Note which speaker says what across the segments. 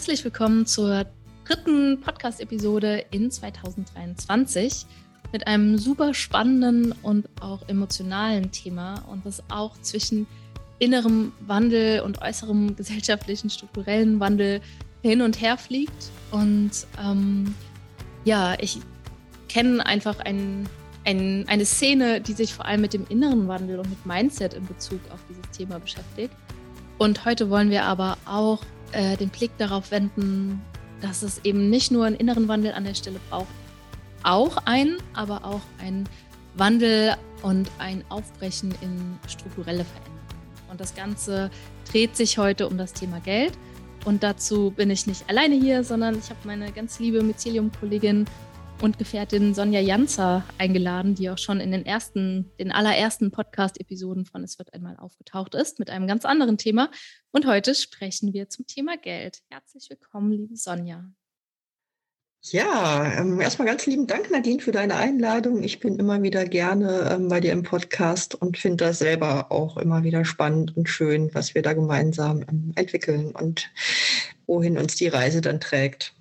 Speaker 1: Herzlich willkommen zur dritten Podcast-Episode in 2023 mit einem super spannenden und auch emotionalen Thema und das auch zwischen innerem Wandel und äußerem gesellschaftlichen, strukturellen Wandel hin und her fliegt. Und ähm, ja, ich kenne einfach ein, ein, eine Szene, die sich vor allem mit dem inneren Wandel und mit Mindset in Bezug auf dieses Thema beschäftigt. Und heute wollen wir aber auch äh, den Blick darauf wenden, dass es eben nicht nur einen inneren Wandel an der Stelle braucht, auch einen, aber auch ein Wandel und ein Aufbrechen in strukturelle Veränderungen. Und das Ganze dreht sich heute um das Thema Geld. Und dazu bin ich nicht alleine hier, sondern ich habe meine ganz liebe Mycelium-Kollegin und Gefährtin Sonja Janzer eingeladen, die auch schon in den ersten, den allerersten Podcast-Episoden von Es wird einmal aufgetaucht ist, mit einem ganz anderen Thema. Und heute sprechen wir zum Thema Geld. Herzlich willkommen, liebe Sonja.
Speaker 2: Ja, ähm, erstmal ganz lieben Dank, Nadine, für deine Einladung. Ich bin immer wieder gerne ähm, bei dir im Podcast und finde das selber auch immer wieder spannend und schön, was wir da gemeinsam ähm, entwickeln und wohin uns die Reise dann trägt.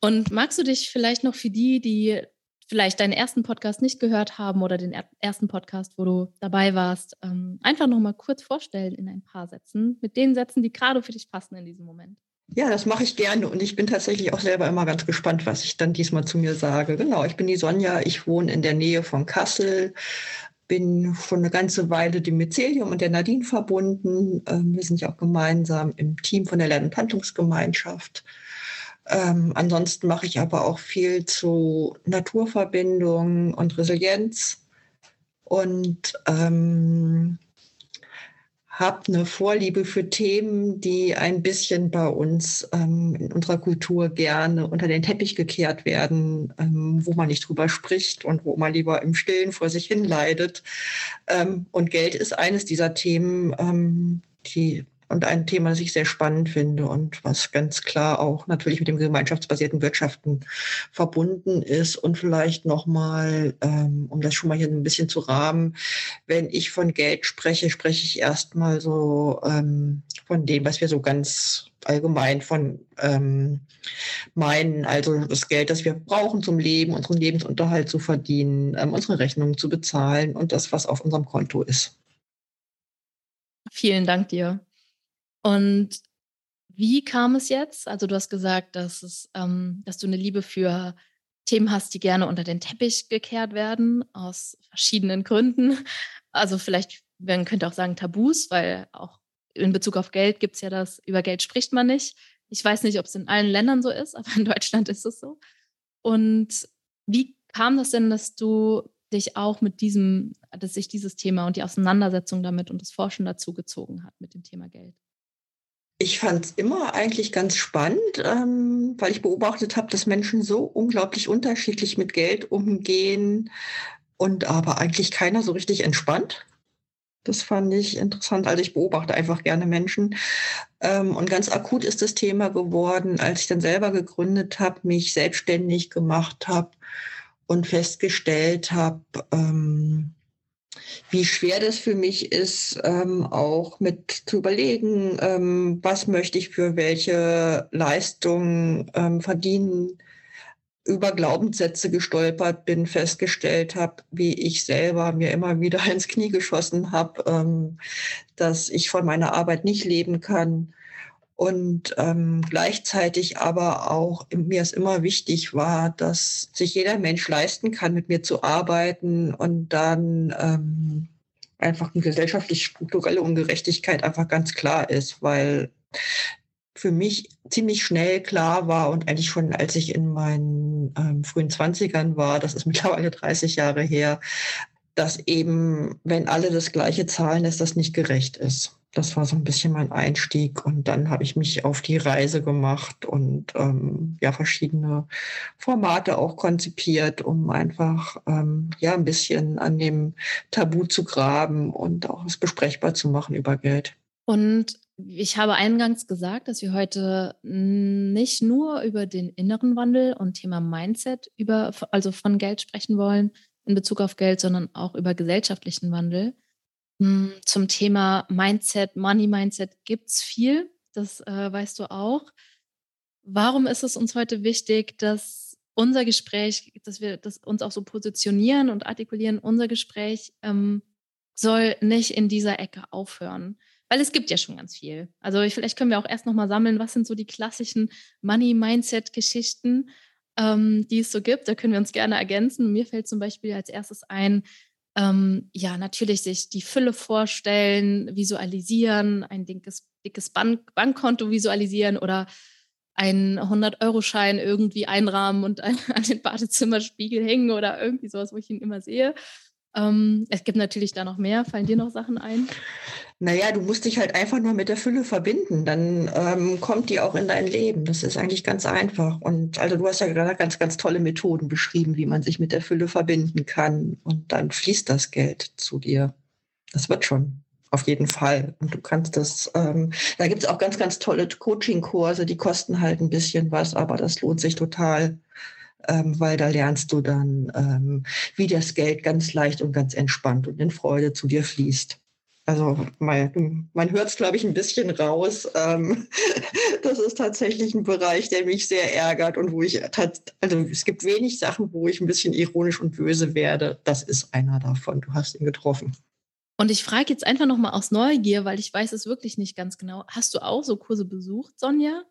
Speaker 1: Und magst du dich vielleicht noch für die, die vielleicht deinen ersten Podcast nicht gehört haben oder den ersten Podcast, wo du dabei warst, ähm, einfach noch mal kurz vorstellen in ein paar Sätzen, mit den Sätzen, die gerade für dich passen in diesem Moment?
Speaker 2: Ja, das mache ich gerne und ich bin tatsächlich auch selber immer ganz gespannt, was ich dann diesmal zu mir sage. Genau, ich bin die Sonja, ich wohne in der Nähe von Kassel, bin schon eine ganze Weile dem Mycelium und der Nadine verbunden. Ähm, wir sind ja auch gemeinsam im Team von der Lern- und Handlungsgemeinschaft. Ähm, ansonsten mache ich aber auch viel zu Naturverbindung und Resilienz und ähm, habe eine Vorliebe für Themen, die ein bisschen bei uns ähm, in unserer Kultur gerne unter den Teppich gekehrt werden, ähm, wo man nicht drüber spricht und wo man lieber im Stillen vor sich hin leidet. Ähm, und Geld ist eines dieser Themen, ähm, die und ein Thema, das ich sehr spannend finde und was ganz klar auch natürlich mit dem gemeinschaftsbasierten Wirtschaften verbunden ist. Und vielleicht nochmal, ähm, um das schon mal hier ein bisschen zu rahmen, wenn ich von Geld spreche, spreche ich erstmal so ähm, von dem, was wir so ganz allgemein von ähm, meinen, also das Geld, das wir brauchen zum Leben, unseren Lebensunterhalt zu verdienen, ähm, unsere Rechnungen zu bezahlen und das, was auf unserem Konto ist.
Speaker 1: Vielen Dank dir. Und wie kam es jetzt? Also du hast gesagt, dass, es, ähm, dass du eine Liebe für Themen hast, die gerne unter den Teppich gekehrt werden, aus verschiedenen Gründen. Also vielleicht, man könnte auch sagen Tabus, weil auch in Bezug auf Geld gibt es ja das, über Geld spricht man nicht. Ich weiß nicht, ob es in allen Ländern so ist, aber in Deutschland ist es so. Und wie kam das denn, dass du dich auch mit diesem, dass sich dieses Thema und die Auseinandersetzung damit und das Forschen dazu gezogen hat mit dem Thema Geld?
Speaker 2: Ich fand es immer eigentlich ganz spannend, ähm, weil ich beobachtet habe, dass Menschen so unglaublich unterschiedlich mit Geld umgehen und aber eigentlich keiner so richtig entspannt. Das fand ich interessant. Also ich beobachte einfach gerne Menschen. Ähm, und ganz akut ist das Thema geworden, als ich dann selber gegründet habe, mich selbstständig gemacht habe und festgestellt habe, ähm, wie schwer das für mich ist, ähm, auch mit zu überlegen, ähm, was möchte ich für welche Leistung ähm, verdienen, über Glaubenssätze gestolpert bin, festgestellt habe, wie ich selber mir immer wieder ins Knie geschossen habe, ähm, dass ich von meiner Arbeit nicht leben kann und ähm, gleichzeitig aber auch mir es immer wichtig war, dass sich jeder Mensch leisten kann, mit mir zu arbeiten und dann ähm, einfach eine gesellschaftlich strukturelle Ungerechtigkeit einfach ganz klar ist, weil für mich ziemlich schnell klar war und eigentlich schon als ich in meinen ähm, frühen Zwanzigern war, das ist mittlerweile 30 Jahre her, dass eben, wenn alle das Gleiche zahlen, dass das nicht gerecht ist. Das war so ein bisschen mein Einstieg und dann habe ich mich auf die Reise gemacht und ähm, ja verschiedene Formate auch konzipiert, um einfach ähm, ja ein bisschen an dem Tabu zu graben und auch es besprechbar zu machen über Geld.
Speaker 1: Und ich habe eingangs gesagt, dass wir heute nicht nur über den inneren Wandel und Thema Mindset über, also von Geld sprechen wollen in Bezug auf Geld, sondern auch über gesellschaftlichen Wandel. Hm, zum Thema Mindset, Money Mindset gibt es viel. Das äh, weißt du auch. Warum ist es uns heute wichtig, dass unser Gespräch, dass wir das uns auch so positionieren und artikulieren, unser Gespräch ähm, soll nicht in dieser Ecke aufhören. Weil es gibt ja schon ganz viel. Also vielleicht können wir auch erst nochmal sammeln, was sind so die klassischen Money-Mindset-Geschichten, ähm, die es so gibt. Da können wir uns gerne ergänzen. Mir fällt zum Beispiel als erstes ein, ähm, ja, natürlich sich die Fülle vorstellen, visualisieren, ein dickes, dickes Bank Bankkonto visualisieren oder einen 100-Euro-Schein irgendwie einrahmen und an, an den Badezimmerspiegel hängen oder irgendwie sowas, wo ich ihn immer sehe. Ähm, es gibt natürlich da noch mehr. Fallen dir noch Sachen ein?
Speaker 2: Naja, du musst dich halt einfach nur mit der Fülle verbinden. Dann ähm, kommt die auch in dein Leben. Das ist eigentlich ganz einfach. Und also du hast ja gerade ganz, ganz tolle Methoden beschrieben, wie man sich mit der Fülle verbinden kann. Und dann fließt das Geld zu dir. Das wird schon. Auf jeden Fall. Und du kannst das, ähm, da gibt es auch ganz, ganz tolle Coaching-Kurse, die kosten halt ein bisschen was, aber das lohnt sich total ähm, weil da lernst du dann, ähm, wie das Geld ganz leicht und ganz entspannt und in Freude zu dir fließt. Also man, man hört es, glaube ich, ein bisschen raus. Ähm, das ist tatsächlich ein Bereich, der mich sehr ärgert und wo ich, also es gibt wenig Sachen, wo ich ein bisschen ironisch und böse werde. Das ist einer davon. Du hast ihn getroffen.
Speaker 1: Und ich frage jetzt einfach nochmal aus Neugier, weil ich weiß es wirklich nicht ganz genau. Hast du auch so Kurse besucht, Sonja?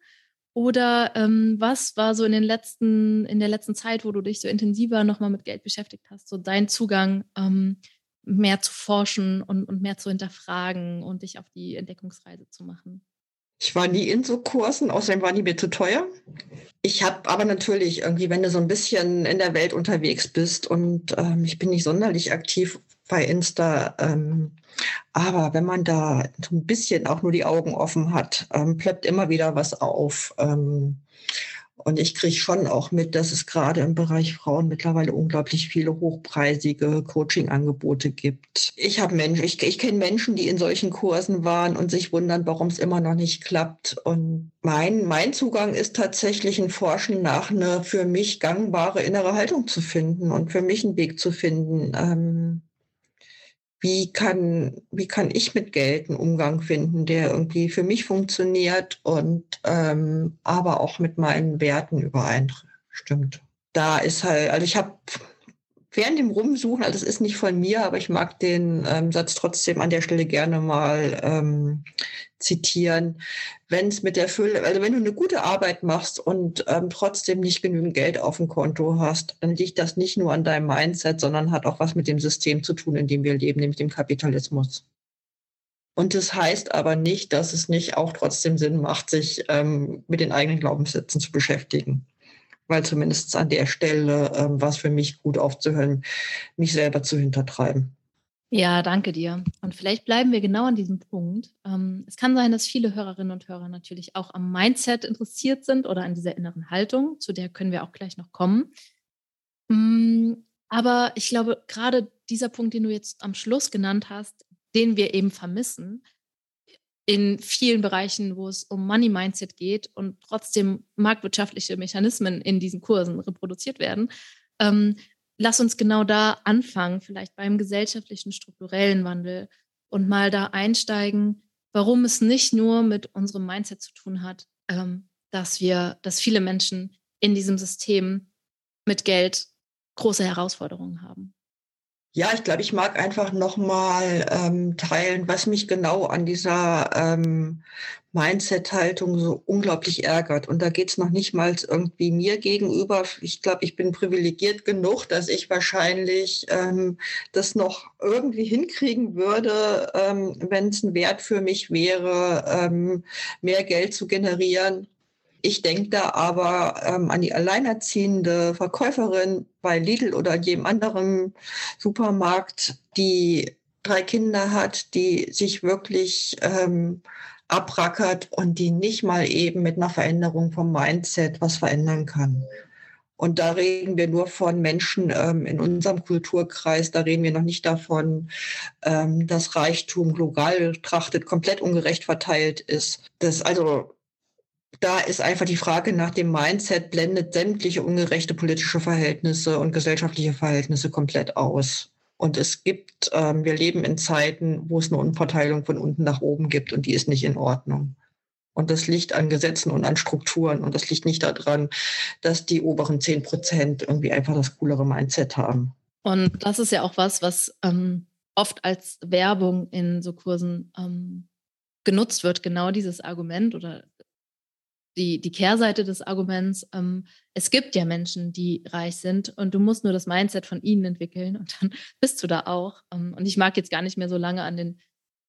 Speaker 1: Oder ähm, was war so in den letzten, in der letzten Zeit, wo du dich so intensiver nochmal mit Geld beschäftigt hast, so dein Zugang, ähm, mehr zu forschen und, und mehr zu hinterfragen und dich auf die Entdeckungsreise zu machen?
Speaker 2: Ich war nie in so Kursen, außerdem waren die mir zu teuer. Ich habe aber natürlich irgendwie, wenn du so ein bisschen in der Welt unterwegs bist und ähm, ich bin nicht sonderlich aktiv bei Insta, ähm, aber wenn man da so ein bisschen auch nur die Augen offen hat, ähm, plöppt immer wieder was auf. Ähm, und ich kriege schon auch mit, dass es gerade im Bereich Frauen mittlerweile unglaublich viele hochpreisige Coaching-Angebote gibt. Ich habe Menschen, ich, ich kenne Menschen, die in solchen Kursen waren und sich wundern, warum es immer noch nicht klappt. Und mein, mein Zugang ist tatsächlich ein Forschen nach eine für mich gangbare innere Haltung zu finden und für mich einen Weg zu finden. Ähm, wie kann, wie kann ich mit Geld einen Umgang finden, der irgendwie für mich funktioniert und ähm, aber auch mit meinen Werten übereinstimmt. Da ist halt, also ich habe während dem Rumsuchen, also es ist nicht von mir, aber ich mag den ähm, Satz trotzdem an der Stelle gerne mal ähm, zitieren. Wenn es mit der Fülle, also wenn du eine gute Arbeit machst und ähm, trotzdem nicht genügend Geld auf dem Konto hast, dann liegt das nicht nur an deinem Mindset, sondern hat auch was mit dem System zu tun, in dem wir leben, nämlich dem Kapitalismus. Und das heißt aber nicht, dass es nicht auch trotzdem Sinn macht, sich ähm, mit den eigenen Glaubenssätzen zu beschäftigen weil zumindest an der Stelle ähm, war es für mich gut aufzuhören, mich selber zu hintertreiben.
Speaker 1: Ja, danke dir. Und vielleicht bleiben wir genau an diesem Punkt. Ähm, es kann sein, dass viele Hörerinnen und Hörer natürlich auch am Mindset interessiert sind oder an dieser inneren Haltung, zu der können wir auch gleich noch kommen. Mm, aber ich glaube, gerade dieser Punkt, den du jetzt am Schluss genannt hast, den wir eben vermissen, in vielen Bereichen, wo es um Money Mindset geht und trotzdem marktwirtschaftliche Mechanismen in diesen Kursen reproduziert werden. Ähm, lass uns genau da anfangen, vielleicht beim gesellschaftlichen strukturellen Wandel und mal da einsteigen, warum es nicht nur mit unserem Mindset zu tun hat, ähm, dass wir, dass viele Menschen in diesem System mit Geld große Herausforderungen haben.
Speaker 2: Ja, ich glaube, ich mag einfach nochmal ähm, teilen, was mich genau an dieser ähm, Mindset-Haltung so unglaublich ärgert. Und da geht es noch nicht mal irgendwie mir gegenüber. Ich glaube, ich bin privilegiert genug, dass ich wahrscheinlich ähm, das noch irgendwie hinkriegen würde, ähm, wenn es ein Wert für mich wäre, ähm, mehr Geld zu generieren Ich denke da aber ähm, an die alleinerziehende Verkäuferin bei Lidl oder jedem anderen Supermarkt, die drei Kinder hat, die sich wirklich ähm, abrackert und die nicht mal eben mit einer Veränderung vom Mindset was verändern kann. Und da reden wir nur von Menschen ähm, in unserem Kulturkreis. Da reden wir noch nicht davon, ähm, dass Reichtum global betrachtet komplett ungerecht verteilt ist. Das also da ist einfach die Frage nach dem Mindset blendet sämtliche ungerechte politische Verhältnisse und gesellschaftliche Verhältnisse komplett aus. Und es gibt, ähm, wir leben in Zeiten, wo es eine Umverteilung von unten nach oben gibt und die ist nicht in Ordnung. Und das liegt an Gesetzen und an Strukturen. Und das liegt nicht daran, dass die oberen 10 Prozent irgendwie einfach das coolere Mindset haben.
Speaker 1: Und das ist ja auch was, was ähm, oft als Werbung in so Kursen ähm, genutzt wird, genau dieses Argument oder die, die Kehrseite des Arguments. Ähm, es gibt ja Menschen, die reich sind und du musst nur das Mindset von ihnen entwickeln und dann bist du da auch. Ähm, und ich mag jetzt gar nicht mehr so lange an den,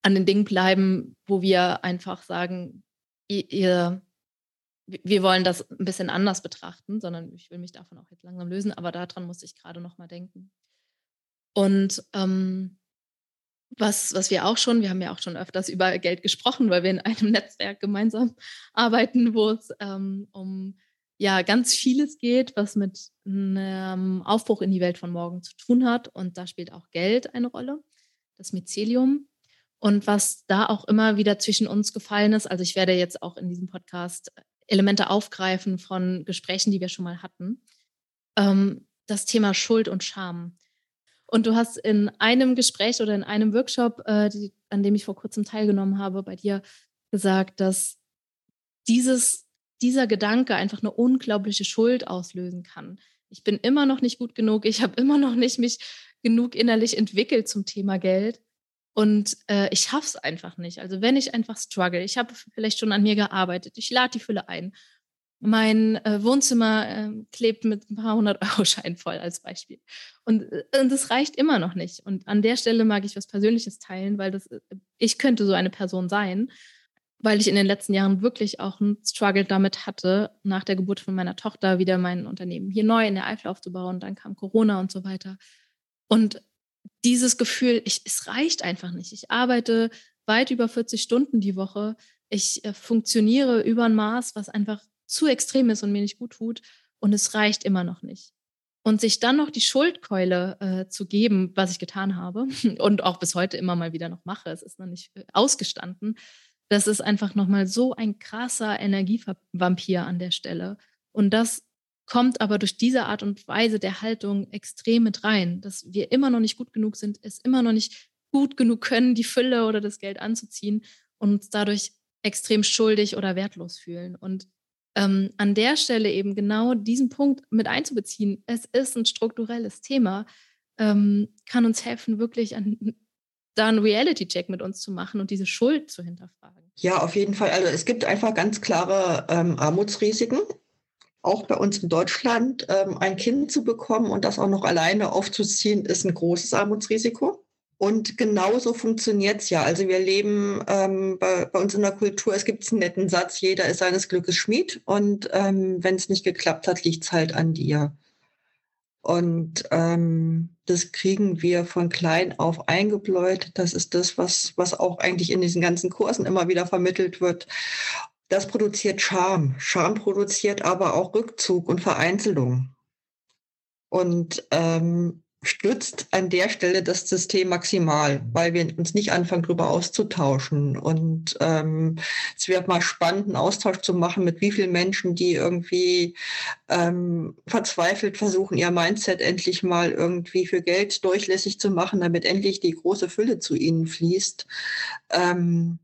Speaker 1: an den Dingen bleiben, wo wir einfach sagen, ihr, wir wollen das ein bisschen anders betrachten, sondern ich will mich davon auch jetzt langsam lösen, aber daran muss ich gerade noch mal denken. Und ähm, was, was wir auch schon, wir haben ja auch schon öfters über Geld gesprochen, weil wir in einem Netzwerk gemeinsam arbeiten, wo es ähm, um ja ganz vieles geht, was mit einem Aufbruch in die Welt von morgen zu tun hat. Und da spielt auch Geld eine Rolle, das Mycelium. Und was da auch immer wieder zwischen uns gefallen ist, also ich werde jetzt auch in diesem Podcast Elemente aufgreifen von Gesprächen, die wir schon mal hatten, ähm, das Thema Schuld und Scham. Und du hast in einem Gespräch oder in einem Workshop, äh, die, an dem ich vor kurzem teilgenommen habe, bei dir gesagt, dass dieses, dieser Gedanke einfach eine unglaubliche Schuld auslösen kann. Ich bin immer noch nicht gut genug, ich habe immer noch nicht mich genug innerlich entwickelt zum Thema Geld. Und äh, ich schaffe es einfach nicht. Also wenn ich einfach struggle, ich habe vielleicht schon an mir gearbeitet, ich lade die Fülle ein. Mein äh, Wohnzimmer äh, klebt mit ein paar hundert Euro Schein voll als Beispiel. Und, äh, und das reicht immer noch nicht. Und an der Stelle mag ich was Persönliches teilen, weil das, äh, ich könnte so eine Person sein, weil ich in den letzten Jahren wirklich auch einen Struggle damit hatte, nach der Geburt von meiner Tochter wieder mein Unternehmen hier neu in der Eifel aufzubauen. Dann kam Corona und so weiter. Und dieses Gefühl, ich, es reicht einfach nicht. Ich arbeite weit über 40 Stunden die Woche. Ich äh, funktioniere über ein Maß, was einfach zu extrem ist und mir nicht gut tut. Und es reicht immer noch nicht. Und sich dann noch die Schuldkeule äh, zu geben, was ich getan habe und auch bis heute immer mal wieder noch mache, es ist noch nicht äh, ausgestanden, das ist einfach nochmal so ein krasser Energievampir an der Stelle. Und das kommt aber durch diese Art und Weise der Haltung extrem mit rein, dass wir immer noch nicht gut genug sind, es immer noch nicht gut genug können, die Fülle oder das Geld anzuziehen und uns dadurch extrem schuldig oder wertlos fühlen. Und ähm, an der Stelle eben genau diesen Punkt mit einzubeziehen, es ist ein strukturelles Thema, ähm, kann uns helfen, wirklich an, da einen Reality-Check mit uns zu machen und diese Schuld zu hinterfragen.
Speaker 2: Ja, auf jeden Fall. Also es gibt einfach ganz klare ähm, Armutsrisiken auch bei uns in Deutschland ähm, ein Kind zu bekommen und das auch noch alleine aufzuziehen, ist ein großes Armutsrisiko. Und genauso funktioniert es ja. Also wir leben ähm, bei, bei, uns in der Kultur, es gibt einen netten Satz, jeder ist seines Glückes Schmied. Und ähm, wenn es nicht geklappt hat, liegt es halt an dir. Und ähm, das kriegen wir von klein auf eingebläut. Das ist das, was, was auch eigentlich in diesen ganzen Kursen immer wieder vermittelt wird das produziert Scham. Scham produziert aber auch Rückzug und Vereinzelung und ähm, stützt an der Stelle das System maximal, weil wir uns nicht anfangen, darüber auszutauschen. Und ähm, es wäre mal spannend, einen Austausch zu machen mit wie vielen Menschen, die irgendwie ähm, verzweifelt versuchen, ihr Mindset endlich mal irgendwie für Geld durchlässig zu machen, damit endlich die große Fülle zu ihnen fließt. Ähm,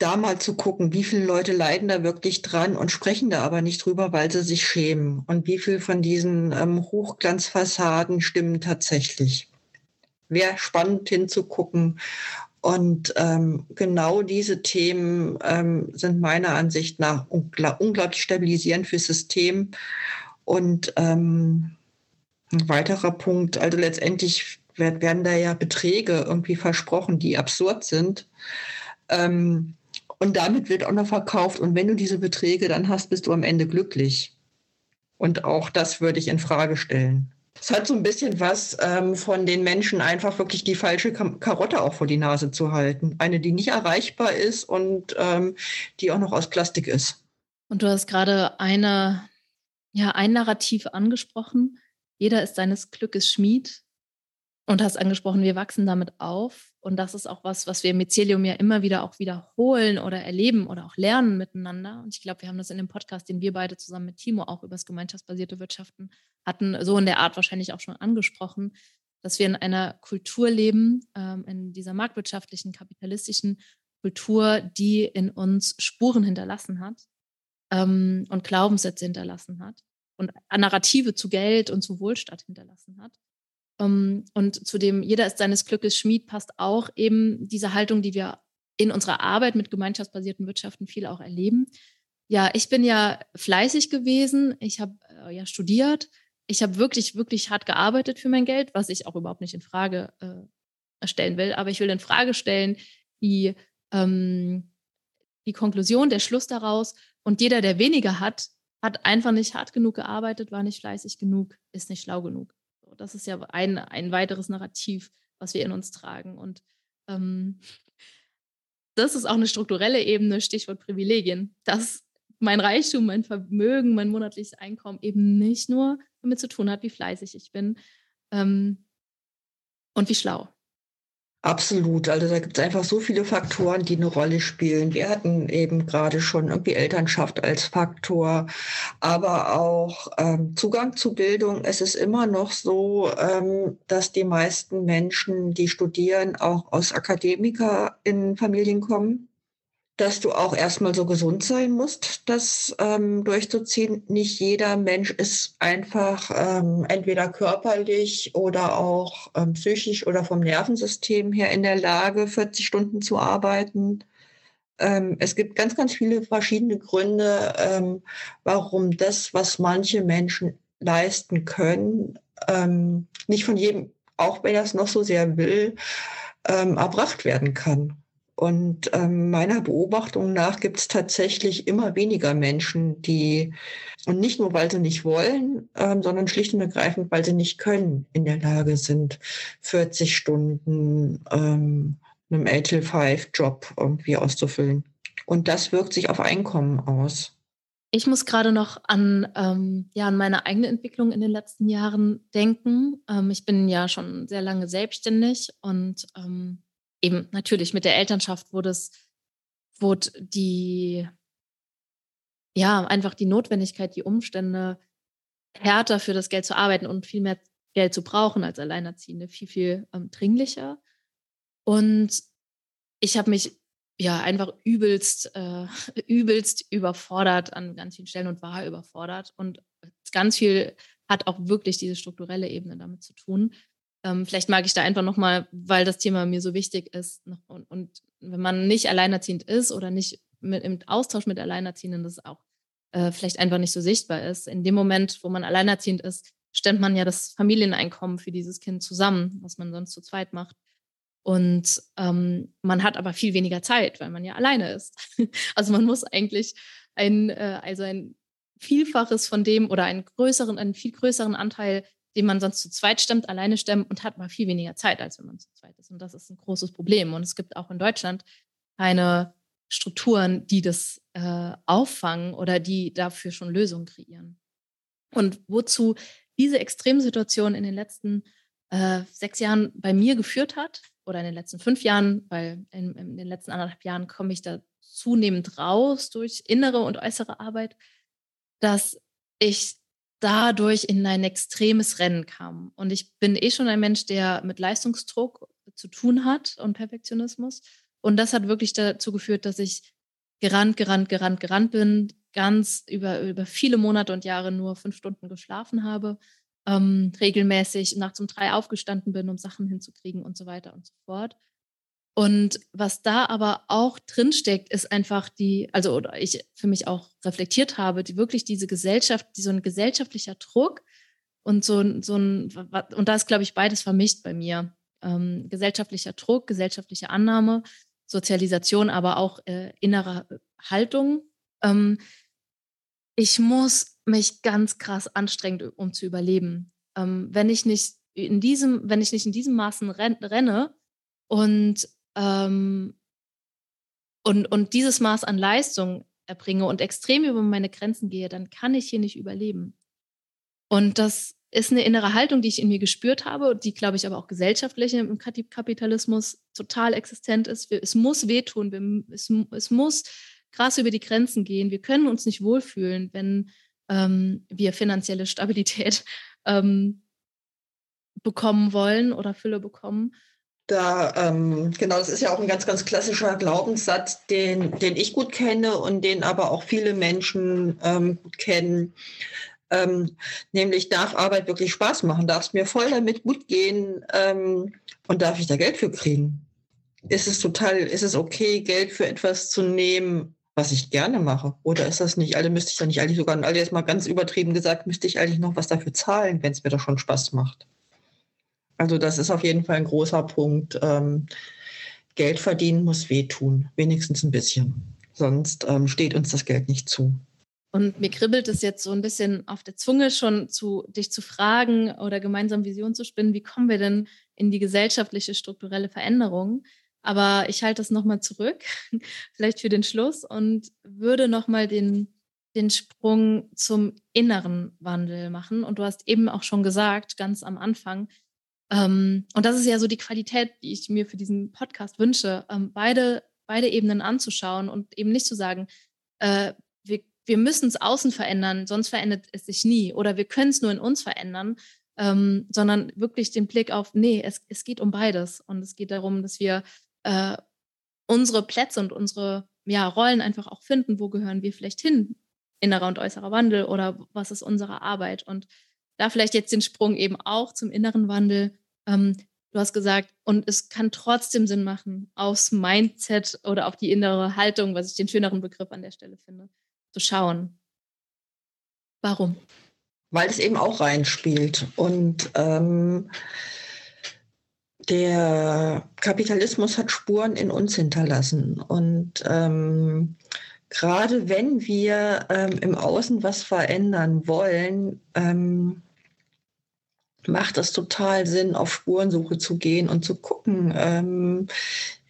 Speaker 2: da mal zu gucken, wie viele Leute leiden da wirklich dran und sprechen da aber nicht drüber, weil sie sich schämen. Und wie viel von diesen ähm, Hochglanzfassaden stimmen tatsächlich. Wäre spannend hinzugucken. Und ähm, genau diese Themen ähm, sind meiner Ansicht nach ungl unglaublich stabilisierend fürs System. Und ähm, ein weiterer Punkt, also letztendlich werden da ja Beträge irgendwie versprochen, die absurd sind. Ähm, Und damit wird auch noch verkauft. Und wenn du diese Beträge dann hast, bist du am Ende glücklich. Und auch das würde ich in Frage stellen. Es hat so ein bisschen was ähm, von den Menschen einfach wirklich die falsche Karotte auch vor die Nase zu halten. Eine, die nicht erreichbar ist und ähm, die auch noch aus Plastik ist.
Speaker 1: Und du hast gerade eine, ja, ein Narrativ angesprochen. Jeder ist seines Glückes Schmied. Und hast angesprochen, wir wachsen damit auf. Und das ist auch was, was wir im Mycelium ja immer wieder auch wiederholen oder erleben oder auch lernen miteinander. Und ich glaube, wir haben das in dem Podcast, den wir beide zusammen mit Timo auch über das gemeinschaftsbasierte Wirtschaften hatten, so in der Art wahrscheinlich auch schon angesprochen, dass wir in einer Kultur leben, ähm, in dieser marktwirtschaftlichen, kapitalistischen Kultur, die in uns Spuren hinterlassen hat ähm, und Glaubenssätze hinterlassen hat und Narrative zu Geld und zu Wohlstand hinterlassen hat. Ähm, und zu dem jeder ist seines Glückes Schmied passt auch eben diese Haltung, die wir in unserer Arbeit mit gemeinschaftsbasierten Wirtschaften viel auch erleben. Ja, ich bin ja fleißig gewesen. Ich habe äh, ja studiert. Ich habe wirklich, wirklich hart gearbeitet für mein Geld, was ich auch überhaupt nicht in Frage äh, stellen will. Aber ich will in Frage stellen, die, ähm, die Konklusion, der Schluss daraus. Und jeder, der weniger hat, hat einfach nicht hart genug gearbeitet, war nicht fleißig genug, ist nicht schlau genug. Das ist ja ein, ein weiteres Narrativ, was wir in uns tragen. Und ähm, das ist auch eine strukturelle Ebene, Stichwort Privilegien, dass mein Reichtum, mein Vermögen, mein monatliches Einkommen eben nicht nur damit zu tun hat, wie fleißig ich bin ähm, und wie schlau.
Speaker 2: Absolut. Also da gibt es einfach so viele Faktoren, die eine Rolle spielen. Wir hatten eben gerade schon irgendwie Elternschaft als Faktor, aber auch ähm, Zugang zu Bildung. Es ist immer noch so, ähm, dass die meisten Menschen, die studieren, auch aus Akademiker in Familien kommen dass du auch erstmal so gesund sein musst, das ähm, durchzuziehen. Nicht jeder Mensch ist einfach ähm, entweder körperlich oder auch ähm, psychisch oder vom Nervensystem her in der Lage, 40 Stunden zu arbeiten. Ähm, es gibt ganz, ganz viele verschiedene Gründe, ähm, warum das, was manche Menschen leisten können, ähm, nicht von jedem, auch wenn er es noch so sehr will, erbracht werden kann. Und ähm, meiner Beobachtung nach gibt es tatsächlich immer weniger Menschen, die, und nicht nur, weil sie nicht wollen, ähm, sondern schlicht und ergreifend, weil sie nicht können, in der Lage sind, 40 Stunden ähm, einem 8-5-Job irgendwie auszufüllen. Und das wirkt sich auf Einkommen aus.
Speaker 1: Ich muss gerade noch an, ähm, ja, an meine eigene Entwicklung in den letzten Jahren denken. Ähm, ich bin ja schon sehr lange selbstständig und ähm, eben natürlich mit der Elternschaft wurde es, wurde die, ja, einfach die Notwendigkeit, die Umstände härter für das Geld zu arbeiten und viel mehr Geld zu brauchen als Alleinerziehende, viel, viel ähm, dringlicher. Und ich habe mich ja einfach übelst, äh, übelst überfordert an ganz vielen Stellen und war überfordert. Und ganz viel hat auch wirklich diese strukturelle Ebene damit zu tun. Ähm, vielleicht mag ich da einfach nochmal, weil das Thema mir so wichtig ist. Und, und, wenn man nicht alleinerziehend ist oder nicht mit, im Austausch mit Alleinerziehenden, das auch äh, vielleicht einfach nicht so sichtbar ist. In dem Moment, wo man alleinerziehend ist, stemmt man ja das Familieneinkommen für dieses Kind zusammen, was man sonst zu zweit macht. Und ähm, man hat aber viel weniger Zeit, weil man ja alleine ist. also man muss eigentlich ein, äh, also ein Vielfaches von dem oder einen größeren, einen viel größeren Anteil den man sonst zu zweit stemmt, alleine stemmen und hat mal viel weniger Zeit, als wenn man zu zweit ist. Und das ist ein großes Problem. Und es gibt auch in Deutschland keine Strukturen, die das äh, auffangen oder die dafür schon Lösungen kreieren. Und wozu diese Extremsituation in den letzten äh, sechs Jahren bei mir geführt hat, oder in den letzten fünf Jahren, weil in, in den letzten anderthalb Jahren komme ich da zunehmend raus durch innere und äußere Arbeit, dass ich dadurch in ein extremes Rennen kam. Und ich bin eh schon ein Mensch, der mit Leistungsdruck zu tun hat und Perfektionismus. Und das hat wirklich dazu geführt, dass ich gerannt, gerannt, gerannt, gerannt bin, ganz über, über viele Monate und Jahre nur fünf Stunden geschlafen habe, ähm, regelmäßig nachts um drei aufgestanden bin, um Sachen hinzukriegen und so weiter und so fort. Und was da aber auch drinsteckt, ist einfach die, also oder ich für mich auch reflektiert habe, die wirklich diese Gesellschaft, die, so ein gesellschaftlicher Druck und so, so ein, und da ist, glaube ich, beides vermischt bei mir. Ähm, gesellschaftlicher Druck, gesellschaftliche Annahme, Sozialisation, aber auch äh, innere Haltung. Ähm, ich muss mich ganz krass anstrengen, um zu überleben. Ähm, wenn ich nicht in diesem, wenn ich nicht in diesem Maßen renne und, ähm, und, und dieses Maß an Leistung erbringe und extrem über meine Grenzen gehe, dann kann ich hier nicht überleben. Und das ist eine innere Haltung, die ich in mir gespürt habe, die, glaube ich, aber auch gesellschaftlich im Kapitalismus total existent ist. Es muss wehtun, es, es muss krass über die Grenzen gehen. Wir können uns nicht wohlfühlen, wenn ähm, wir finanzielle Stabilität ähm, bekommen wollen oder Fülle bekommen.
Speaker 2: Da, ähm, genau, das ist ja auch ein ganz, ganz klassischer Glaubenssatz, den, den ich gut kenne und den aber auch viele Menschen ähm, gut kennen. Ähm, nämlich darf Arbeit wirklich Spaß machen, darf es mir voll damit gut gehen ähm, und darf ich da Geld für kriegen? Ist es total, ist es okay, Geld für etwas zu nehmen, was ich gerne mache? Oder ist das nicht, alle müsste ich da nicht eigentlich sogar, alle jetzt mal ganz übertrieben gesagt, müsste ich eigentlich noch was dafür zahlen, wenn es mir doch schon Spaß macht? Also das ist auf jeden Fall ein großer Punkt. Ähm, Geld verdienen muss wehtun, wenigstens ein bisschen. Sonst ähm, steht uns das Geld nicht zu.
Speaker 1: Und mir kribbelt es jetzt so ein bisschen auf der Zunge schon, zu, dich zu fragen oder gemeinsam Visionen zu spinnen, wie kommen wir denn in die gesellschaftliche strukturelle Veränderung? Aber ich halte das nochmal zurück, vielleicht für den Schluss, und würde nochmal den, den Sprung zum inneren Wandel machen. Und du hast eben auch schon gesagt, ganz am Anfang, ähm, und das ist ja so die Qualität, die ich mir für diesen Podcast wünsche, ähm, beide, beide Ebenen anzuschauen und eben nicht zu sagen, äh, wir wir müssen es außen verändern, sonst verändert es sich nie. Oder wir können es nur in uns verändern, ähm, sondern wirklich den Blick auf, nee, es, es geht um beides. Und es geht darum, dass wir äh, unsere Plätze und unsere ja, Rollen einfach auch finden, wo gehören wir vielleicht hin, innerer und äußerer Wandel oder was ist unsere Arbeit. Und da vielleicht jetzt den Sprung eben auch zum inneren Wandel. Ähm, du hast gesagt, und es kann trotzdem Sinn machen, aufs Mindset oder auf die innere Haltung, was ich den schöneren Begriff an der Stelle finde, zu schauen. Warum?
Speaker 2: Weil es eben auch reinspielt. Und ähm, der Kapitalismus hat Spuren in uns hinterlassen. Und ähm, gerade wenn wir ähm, im Außen was verändern wollen, ähm, macht es total Sinn, auf Spurensuche zu gehen und zu gucken, ähm,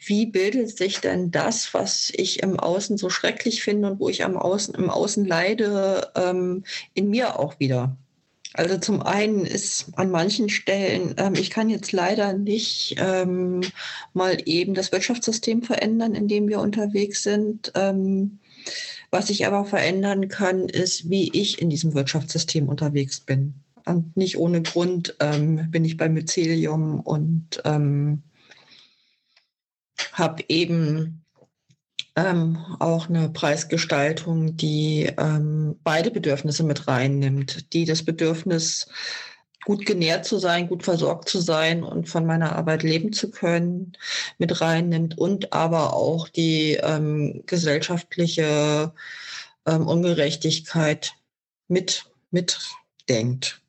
Speaker 2: wie bildet sich denn das, was ich im Außen so schrecklich finde und wo ich am Außen, im Außen leide, ähm, in mir auch wieder? Also zum einen ist an manchen Stellen, ähm, ich kann jetzt leider nicht ähm, mal eben das Wirtschaftssystem verändern, in dem wir unterwegs sind. Ähm, was ich aber verändern kann, ist, wie ich in diesem Wirtschaftssystem unterwegs bin. Und nicht ohne Grund ähm, bin ich bei Mycelium und ähm, habe eben ähm, auch eine Preisgestaltung, die ähm, beide Bedürfnisse mit reinnimmt, die das Bedürfnis, gut genährt zu sein, gut versorgt zu sein und von meiner Arbeit leben zu können, mit reinnimmt und aber auch die ähm, gesellschaftliche ähm, Ungerechtigkeit mit mitdenkt.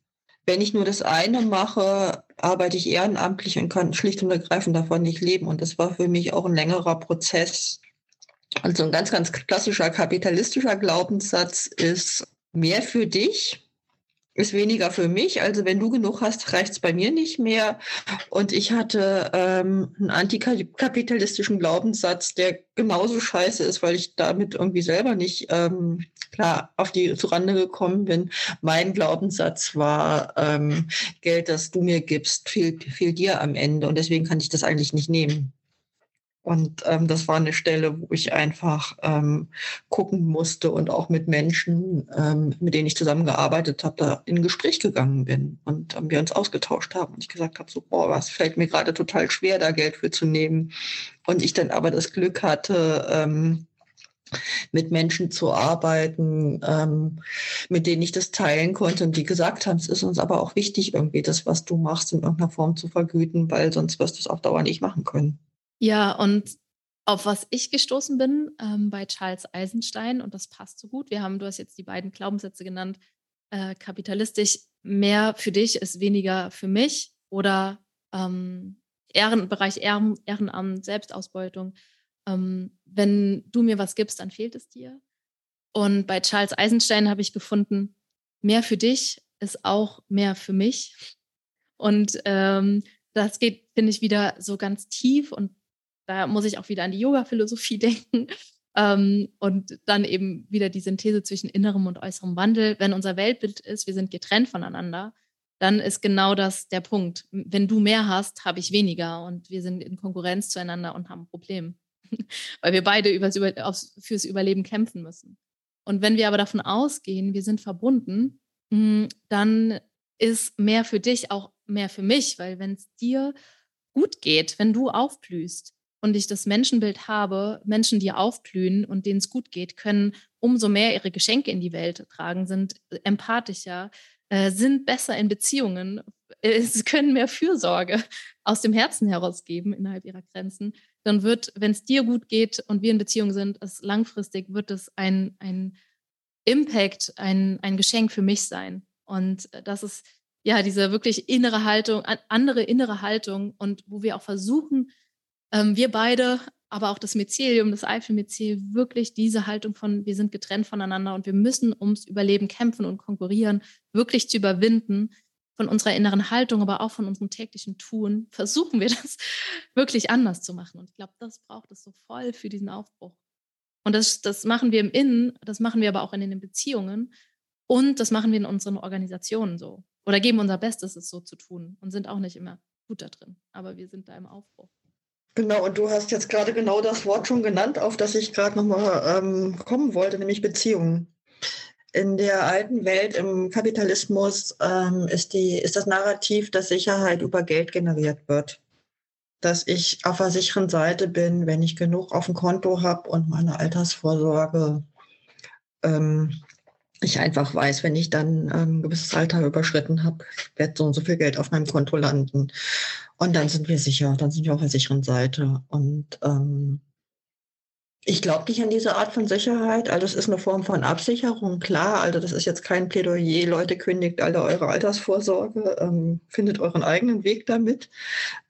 Speaker 2: Wenn ich nur das eine mache, arbeite ich ehrenamtlich und kann schlicht und ergreifend davon nicht leben. Und das war für mich auch ein längerer Prozess. Also ein ganz, ganz klassischer kapitalistischer Glaubenssatz ist mehr für dich ist weniger für mich. Also wenn du genug hast, reicht es bei mir nicht mehr. Und ich hatte ähm, einen antikapitalistischen Glaubenssatz, der genauso scheiße ist, weil ich damit irgendwie selber nicht ähm, klar auf die Zurande gekommen bin. Mein Glaubenssatz war, ähm, Geld, das du mir gibst, fehlt, fehlt dir am Ende. Und deswegen kann ich das eigentlich nicht nehmen. Und ähm, das war eine Stelle, wo ich einfach ähm, gucken musste und auch mit Menschen, ähm, mit denen ich zusammengearbeitet habe, da in Gespräch gegangen bin und ähm, wir uns ausgetauscht haben. Und ich gesagt habe, so, boah, was fällt mir gerade total schwer, da Geld für zu nehmen. Und ich dann aber das Glück hatte, ähm, mit Menschen zu arbeiten, ähm, mit denen ich das teilen konnte und die gesagt haben, es ist uns aber auch wichtig, irgendwie das, was du machst, in irgendeiner Form zu vergüten, weil sonst wirst du es auf Dauer nicht machen können.
Speaker 1: Ja, und auf was ich gestoßen bin ähm, bei Charles Eisenstein, und das passt so gut. Wir haben, du hast jetzt die beiden Glaubenssätze genannt, äh, kapitalistisch, mehr für dich ist weniger für mich oder ähm, Ehren, Ehren, Ehrenamt, Selbstausbeutung. ähm, wenn du mir was gibst, dann fehlt es dir. Und bei Charles Eisenstein habe ich gefunden, mehr für dich ist auch mehr für mich. Und ähm, das geht, finde ich, wieder so ganz tief und da muss ich auch wieder an die Yoga-Philosophie denken. Ähm, und dann eben wieder die Synthese zwischen innerem und äußerem Wandel. Wenn unser Weltbild ist, wir sind getrennt voneinander, dann ist genau das der Punkt. Wenn du mehr hast, habe ich weniger und wir sind in Konkurrenz zueinander und haben ein Problem, weil wir beide übers, über, aufs, fürs Überleben kämpfen müssen. Und wenn wir aber davon ausgehen, wir sind verbunden, hm, dann ist mehr für dich auch mehr für mich, weil wenn es dir gut geht, wenn du aufblühst und ich das Menschenbild habe, Menschen, die aufblühen und denen es gut geht, können umso mehr ihre Geschenke in die Welt tragen, sind empathischer, äh, sind besser in Beziehungen, äh, sie können mehr Fürsorge aus dem Herzen herausgeben innerhalb ihrer Grenzen, dann wird, wenn es dir gut geht und wir in Beziehung sind, es langfristig wird es ein, ein Impact, ein, ein Geschenk für mich sein. Und das ist ja diese wirklich innere Haltung, andere innere Haltung und wo wir auch versuchen, ähm, wir beide, aber auch das Mycelium, das Eifelmycel, wirklich diese Haltung von, wir sind getrennt voneinander und wir müssen ums Überleben kämpfen und konkurrieren, wirklich zu überwinden, von unserer inneren Haltung, aber auch von unserem täglichen Tun, versuchen wir das wirklich anders zu machen. Und ich glaube, das braucht es so voll für diesen Aufbruch. Und das, das machen wir im Innen, das machen wir aber auch in den Beziehungen und das machen wir in unseren Organisationen so. Oder geben unser Bestes, es so zu tun und sind auch nicht immer gut da drin. Aber wir sind da im Aufbruch.
Speaker 2: Genau, und du hast jetzt gerade genau das Wort schon genannt, auf das ich gerade nochmal ähm, kommen wollte, nämlich Beziehungen. In der alten Welt, im Kapitalismus, ähm, ist, die, ist das Narrativ, dass Sicherheit über Geld generiert wird. Dass ich auf der sicheren Seite bin, wenn ich genug auf dem Konto habe und meine Altersvorsorge ähm, ich einfach weiß, wenn ich dann ähm, ein gewisses Alter überschritten habe, wird so und so viel Geld auf meinem Konto landen. Und dann sind wir sicher, dann sind wir auf der sicheren Seite. Und ähm, ich glaube nicht an diese Art von Sicherheit. Also es ist eine Form von Absicherung, klar. Also das ist jetzt kein Plädoyer. Leute, kündigt alle eure Altersvorsorge, ähm, findet euren eigenen Weg damit.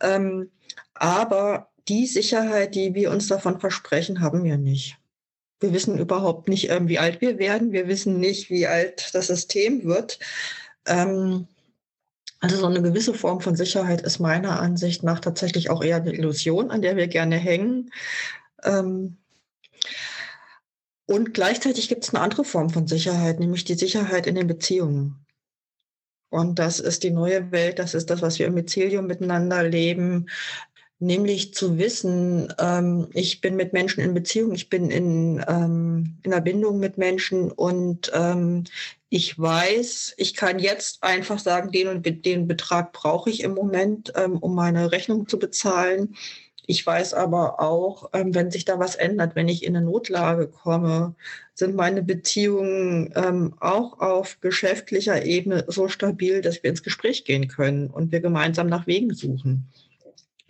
Speaker 2: Ähm, aber die Sicherheit, die wir uns davon versprechen, haben wir nicht. Wir wissen überhaupt nicht, ähm, wie alt wir werden. Wir wissen nicht, wie alt das System wird. Ähm, also so eine gewisse Form von Sicherheit ist meiner Ansicht nach tatsächlich auch eher eine Illusion, an der wir gerne hängen. Ähm, und gleichzeitig gibt es eine andere Form von Sicherheit, nämlich die Sicherheit in den Beziehungen. Und das ist die neue Welt, das ist das, was wir im Mycelium miteinander leben nämlich zu wissen, ähm, ich bin mit Menschen in Beziehung, ich bin in, ähm, in einer Bindung mit Menschen und ähm, ich weiß, ich kann jetzt einfach sagen, den und den Betrag brauche ich im Moment, ähm, um meine Rechnung zu bezahlen. Ich weiß aber auch, ähm, wenn sich da was ändert, wenn ich in eine Notlage komme, sind meine Beziehungen ähm, auch auf geschäftlicher Ebene so stabil, dass wir ins Gespräch gehen können und wir gemeinsam nach Wegen suchen.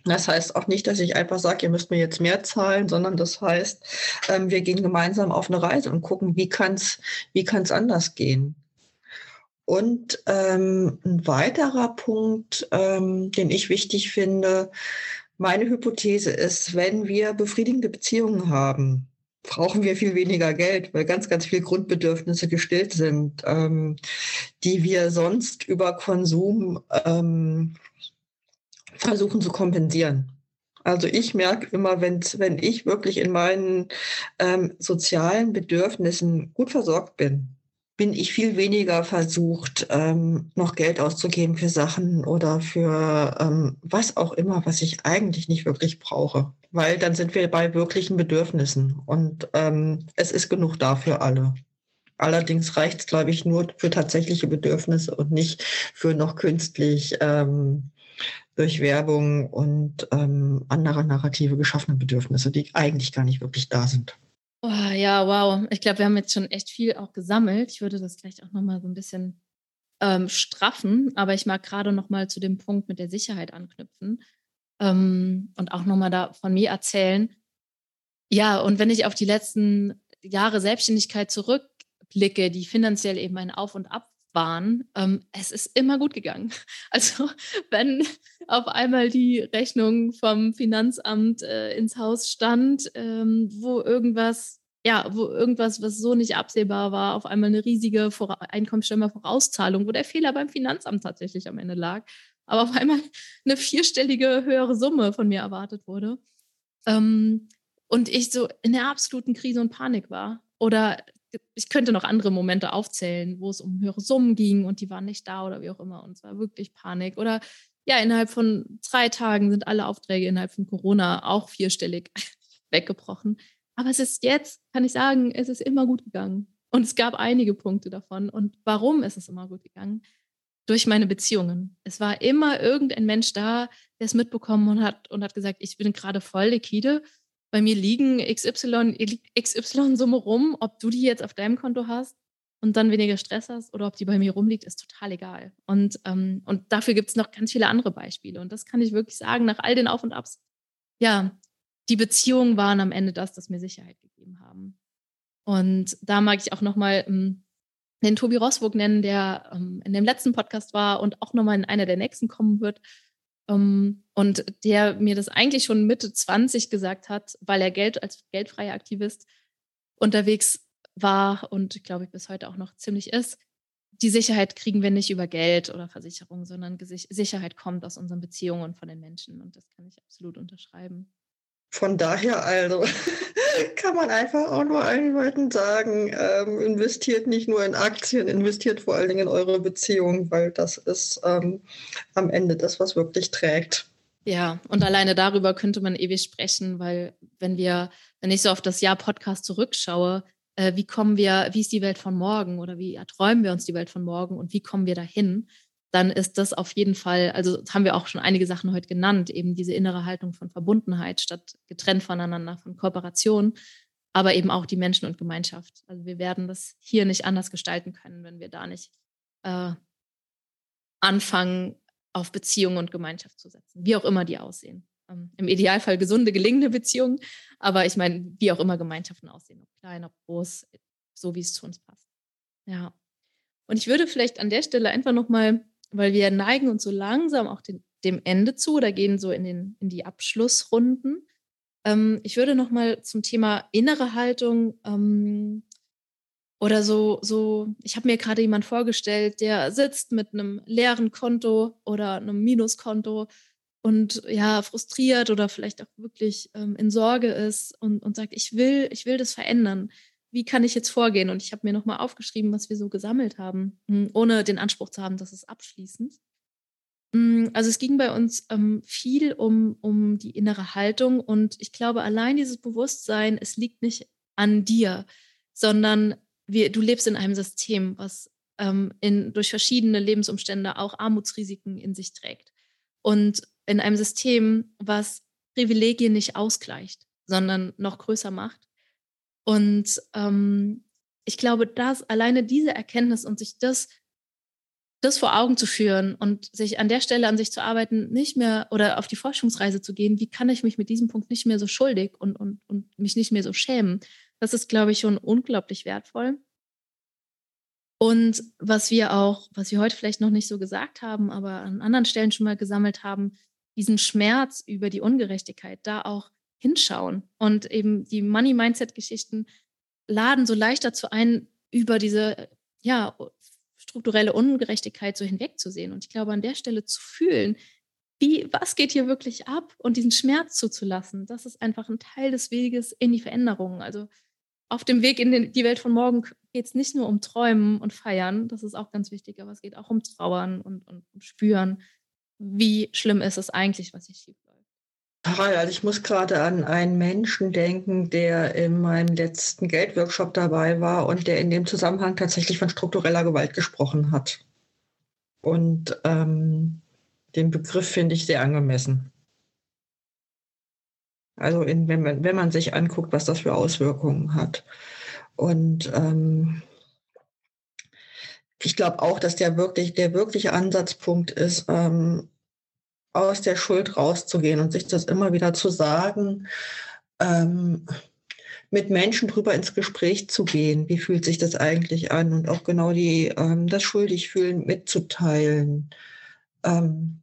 Speaker 2: Das heißt auch nicht, dass ich einfach sage, ihr müsst mir jetzt mehr zahlen, sondern das heißt, ähm, wir gehen gemeinsam auf eine Reise und gucken, wie kann es wie kann's anders gehen. Und ähm, ein weiterer Punkt, ähm, den ich wichtig finde, meine Hypothese ist, wenn wir befriedigende Beziehungen haben, brauchen wir viel weniger Geld, weil ganz, ganz viele Grundbedürfnisse gestillt sind, ähm, die wir sonst über Konsum ähm, versuchen zu kompensieren. Also ich merke immer, wenn, wenn ich wirklich in meinen ähm, sozialen Bedürfnissen gut versorgt bin, bin ich viel weniger versucht, ähm, noch Geld auszugeben für Sachen oder für ähm, was auch immer, was ich eigentlich nicht wirklich brauche. Weil dann sind wir bei wirklichen Bedürfnissen und ähm, es ist genug da für alle. Allerdings reicht es, glaube ich, nur für tatsächliche Bedürfnisse und nicht für noch künstlich ähm, durch Werbung und ähm, andere Narrative geschaffene Bedürfnisse, die eigentlich gar nicht wirklich da sind.
Speaker 1: Oh, ja, wow. Ich glaube, wir haben jetzt schon echt viel auch gesammelt. Ich würde das gleich auch nochmal so ein bisschen ähm, straffen, aber ich mag gerade nochmal zu dem Punkt mit der Sicherheit anknüpfen ähm, und auch nochmal da von mir erzählen. Ja, und wenn ich auf die letzten Jahre Selbstständigkeit zurückblicke, die finanziell eben ein Auf und Ab waren, ähm, es ist immer gut gegangen. Also wenn auf einmal die Rechnung vom Finanzamt äh, ins Haus stand, ähm, wo irgendwas, ja, wo irgendwas, was so nicht absehbar war, auf einmal eine riesige Vor Einkommenssteuervorauszahlung, wo der Fehler beim Finanzamt tatsächlich am Ende lag, aber auf einmal eine vierstellige höhere Summe von mir erwartet wurde. Ähm, und ich so in der absoluten Krise und Panik war. Oder ich könnte noch andere Momente aufzählen, wo es um höhere Summen ging und die waren nicht da oder wie auch immer. Und es war wirklich Panik. Oder ja, innerhalb von drei Tagen sind alle Aufträge innerhalb von Corona auch vierstellig weggebrochen. Aber es ist jetzt, kann ich sagen, es ist immer gut gegangen. Und es gab einige Punkte davon. Und warum ist es immer gut gegangen? Durch meine Beziehungen. Es war immer irgendein Mensch da, der es mitbekommen hat, und hat gesagt, ich bin gerade voll liquide bei mir liegen XY, XY-Summe rum, ob du die jetzt auf deinem Konto hast und dann weniger Stress hast oder ob die bei mir rumliegt, ist total egal. Und, ähm, und dafür gibt es noch ganz viele andere Beispiele. Und das kann ich wirklich sagen, nach all den Auf und Abs. Ja, die Beziehungen waren am Ende das, das mir Sicherheit gegeben haben. Und da mag ich auch nochmal ähm, den Tobi Rosburg nennen, der ähm, in dem letzten Podcast war und auch nochmal in einer der nächsten kommen wird. Um, und der mir das eigentlich schon Mitte 20 gesagt hat, weil er Geld als geldfreier Aktivist unterwegs war und ich glaube bis heute auch noch ziemlich ist. Die Sicherheit kriegen wir nicht über Geld oder Versicherung, sondern Sicherheit kommt aus unseren Beziehungen und von den Menschen. Und das kann ich absolut unterschreiben.
Speaker 2: Von daher also kann man einfach auch nur allen Leuten sagen, ähm, investiert nicht nur in Aktien, investiert vor allen Dingen in eure Beziehung, weil das ist ähm, am Ende das, was wirklich trägt.
Speaker 1: Ja, und alleine darüber könnte man ewig sprechen, weil wenn wir, wenn ich so auf das Jahr Podcast zurückschaue, äh, wie kommen wir, wie ist die Welt von morgen oder wie erträumen wir uns die Welt von morgen und wie kommen wir dahin? Dann ist das auf jeden Fall, also haben wir auch schon einige Sachen heute genannt, eben diese innere Haltung von Verbundenheit statt getrennt voneinander, von Kooperation, aber eben auch die Menschen und Gemeinschaft. Also wir werden das hier nicht anders gestalten können, wenn wir da nicht äh, anfangen, auf Beziehungen und Gemeinschaft zu setzen, wie auch immer die aussehen. Ähm, Im Idealfall gesunde, gelingende Beziehungen, aber ich meine, wie auch immer Gemeinschaften aussehen, ob klein, ob groß, so wie es zu uns passt. Ja. Und ich würde vielleicht an der Stelle einfach nochmal weil wir neigen uns so langsam auch den, dem Ende zu oder gehen so in, den, in die Abschlussrunden. Ähm, ich würde noch mal zum Thema innere Haltung ähm, oder so, so ich habe mir gerade jemand vorgestellt, der sitzt mit einem leeren Konto oder einem Minuskonto und ja, frustriert oder vielleicht auch wirklich ähm, in Sorge ist und, und sagt, ich will, ich will das verändern wie kann ich jetzt vorgehen? Und ich habe mir nochmal aufgeschrieben, was wir so gesammelt haben, hm, ohne den Anspruch zu haben, dass es abschließend. Hm, also es ging bei uns ähm, viel um, um die innere Haltung und ich glaube, allein dieses Bewusstsein, es liegt nicht an dir, sondern wir, du lebst in einem System, was ähm, in, durch verschiedene Lebensumstände auch Armutsrisiken in sich trägt. Und in einem System, was Privilegien nicht ausgleicht, sondern noch größer macht. Und ähm, ich glaube, dass alleine diese Erkenntnis und sich das, das vor Augen zu führen und sich an der Stelle an sich zu arbeiten, nicht mehr oder auf die Forschungsreise zu gehen, wie kann ich mich mit diesem Punkt nicht mehr so schuldig und, und, und mich nicht mehr so schämen, das ist, glaube ich, schon unglaublich wertvoll. Und was wir auch, was wir heute vielleicht noch nicht so gesagt haben, aber an anderen Stellen schon mal gesammelt haben, diesen Schmerz über die Ungerechtigkeit da auch hinschauen. Und eben die Money-Mindset-Geschichten laden so leicht dazu ein, über diese ja, strukturelle Ungerechtigkeit so hinwegzusehen. Und ich glaube, an der Stelle zu fühlen, wie, was geht hier wirklich ab und diesen Schmerz zuzulassen, das ist einfach ein Teil des Weges in die Veränderung. Also auf dem Weg in den, die Welt von morgen geht es nicht nur um Träumen und Feiern, das ist auch ganz wichtig, aber es geht auch um Trauern und, und um Spüren, wie schlimm ist es eigentlich, was hier schief
Speaker 2: Also ich muss gerade an einen Menschen denken, der in meinem letzten Geldworkshop dabei war und der in dem Zusammenhang tatsächlich von struktureller Gewalt gesprochen hat. Und ähm, den Begriff finde ich sehr angemessen. Also in, wenn, man, wenn man sich anguckt, was das für Auswirkungen hat. Und ähm, ich glaube auch, dass der wirklich, der wirkliche Ansatzpunkt ist, ähm, aus der Schuld rauszugehen und sich das immer wieder zu sagen, ähm, mit Menschen drüber ins Gespräch zu gehen. Wie fühlt sich das eigentlich an? Und auch genau die, ähm, das Schuldigfühlen mitzuteilen. Ähm,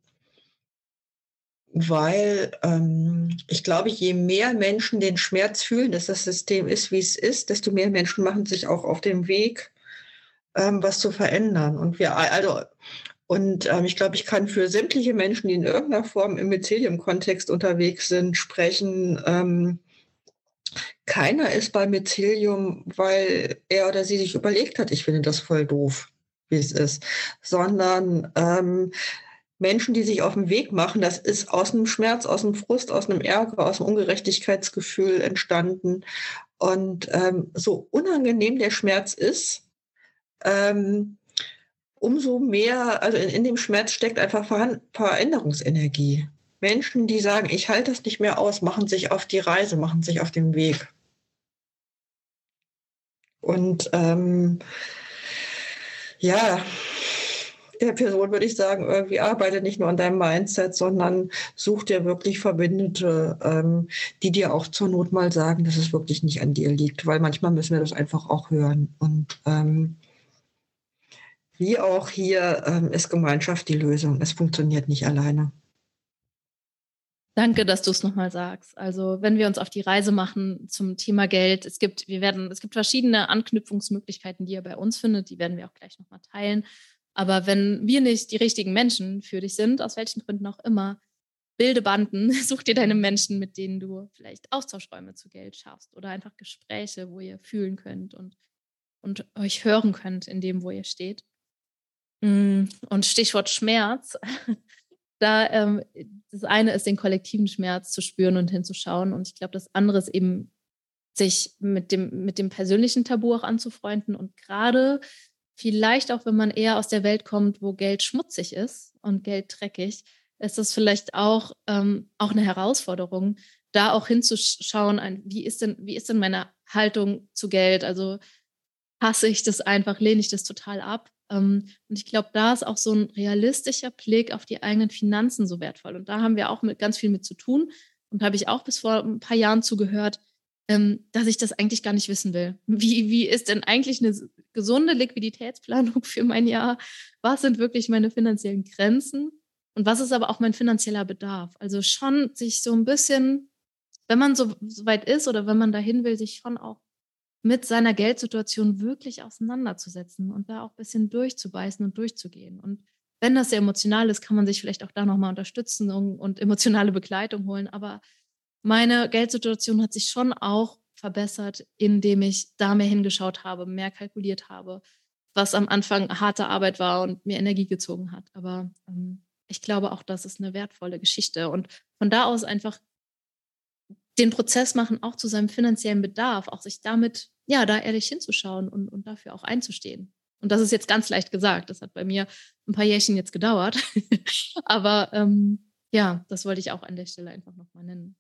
Speaker 2: weil ähm, ich glaube, je mehr Menschen den Schmerz fühlen, dass das System ist, wie es ist, desto mehr Menschen machen sich auch auf den Weg, ähm, was zu verändern. Und wir, also, und ähm, ich glaube, ich kann für sämtliche Menschen, die in irgendeiner Form im Mycelium-Kontext unterwegs sind, sprechen. Ähm, keiner ist bei Mycelium, weil er oder sie sich überlegt hat, ich finde das voll doof, wie es ist, sondern ähm, Menschen, die sich auf den Weg machen, das ist aus einem Schmerz, aus einem Frust, aus einem Ärger, aus einem Ungerechtigkeitsgefühl entstanden. Und ähm, so unangenehm der Schmerz ist, ähm, umso mehr, also in, in, dem Schmerz steckt einfach Veränderungsenergie. Menschen, die sagen, ich halte das nicht mehr aus, machen sich auf die Reise, machen sich auf den Weg. Und ähm, ja, der Person würde ich sagen, irgendwie arbeite nicht nur an deinem Mindset, sondern such dir wirklich Verbündete, ähm, die dir auch zur Not mal sagen, dass es wirklich nicht an dir liegt, weil manchmal müssen wir das einfach auch hören. Und ähm, wie auch hier ähm, ist Gemeinschaft die Lösung. Es funktioniert nicht alleine.
Speaker 1: Danke, dass du es nochmal sagst. Also, wenn wir uns auf die Reise machen zum Thema Geld, es gibt, wir werden, es gibt verschiedene Anknüpfungsmöglichkeiten, die ihr bei uns findet, die werden wir auch gleich nochmal teilen. Aber wenn wir nicht die richtigen Menschen für dich sind, aus welchen Gründen auch immer, bilde Banden, such dir deine Menschen, mit denen du vielleicht Austauschräume zu Geld schaffst oder einfach Gespräche, wo ihr fühlen könnt und, und euch hören könnt in dem, wo ihr steht. Mm, und Stichwort Schmerz. Da ähm, das eine ist, den kollektiven Schmerz zu spüren und hinzuschauen. Und ich glaube, das andere ist eben, sich mit dem, mit dem persönlichen Tabu auch anzufreunden und gerade vielleicht auch, wenn man eher aus der Welt kommt, wo Geld schmutzig ist und Geld dreckig, ist das vielleicht auch, ähm, auch eine Herausforderung, da auch hinzuschauen, wie ist denn, wie ist denn meine Haltung zu Geld? Also hasse ich das einfach, lehne ich das total ab? Ähm, und ich glaube, da ist auch so ein realistischer Blick auf die eigenen Finanzen so wertvoll. Und da haben wir auch mit ganz viel mit zu tun. Und habe ich auch bis vor ein paar Jahren zugehört, ähm, dass ich das eigentlich gar nicht wissen will. Wie, wie ist denn eigentlich eine gesunde Liquiditätsplanung für mein Jahr? Was sind wirklich meine finanziellen Grenzen? Und was ist aber auch mein finanzieller Bedarf? Also schon sich so ein bisschen, wenn man so, so weit ist oder wenn man dahin will, sich schon auch mit seiner Geldsituation wirklich auseinanderzusetzen und da auch ein bisschen durchzubeißen und durchzugehen. Und wenn das sehr emotional ist, kann man sich vielleicht auch da nochmal unterstützen und, und emotionale Begleitung holen. Aber meine Geldsituation hat sich schon auch verbessert, indem ich da mehr hingeschaut habe, mehr kalkuliert habe, was am Anfang harte Arbeit war und mir Energie gezogen hat. Aber ähm, ich glaube auch, das ist eine wertvolle Geschichte. Und von da aus einfach den Prozess machen, auch zu seinem finanziellen Bedarf, auch sich damit, ja, da ehrlich hinzuschauen und, und dafür auch einzustehen. Und das ist jetzt ganz leicht gesagt. Das hat bei mir ein paar Jährchen jetzt gedauert. Aber ähm, ja, das wollte ich auch an der Stelle einfach nochmal nennen.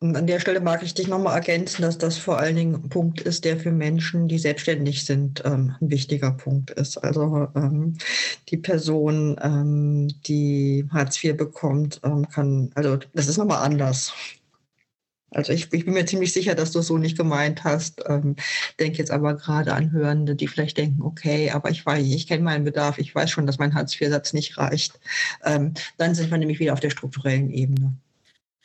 Speaker 2: Und an der Stelle mag ich dich nochmal ergänzen, dass das vor allen Dingen ein Punkt ist, der für Menschen, die selbstständig sind, ähm, ein wichtiger Punkt ist. Also ähm, die Person, ähm, die Hartz IV bekommt, ähm, kann, also das ist nochmal anders. Also ich, ich, bin mir ziemlich sicher, dass du es so nicht gemeint hast. Ähm, denke jetzt aber gerade an Hörende, die vielleicht denken, okay, aber ich weiß, ich kenne meinen Bedarf, ich weiß schon, dass mein Hartz-IV-Satz nicht reicht. Ähm, dann sind wir nämlich wieder auf der strukturellen Ebene.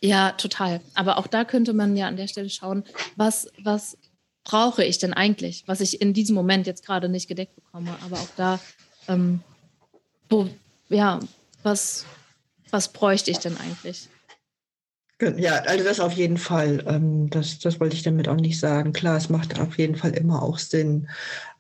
Speaker 1: Ja, total. Aber auch da könnte man ja an der Stelle schauen, was, was brauche ich denn eigentlich, was ich in diesem Moment jetzt gerade nicht gedeckt bekomme. Aber auch da, ähm, wo, ja, was, was bräuchte ich denn eigentlich?
Speaker 2: Ja, also das auf jeden Fall. Ähm, das, das wollte ich damit auch nicht sagen. Klar, es macht auf jeden Fall immer auch Sinn,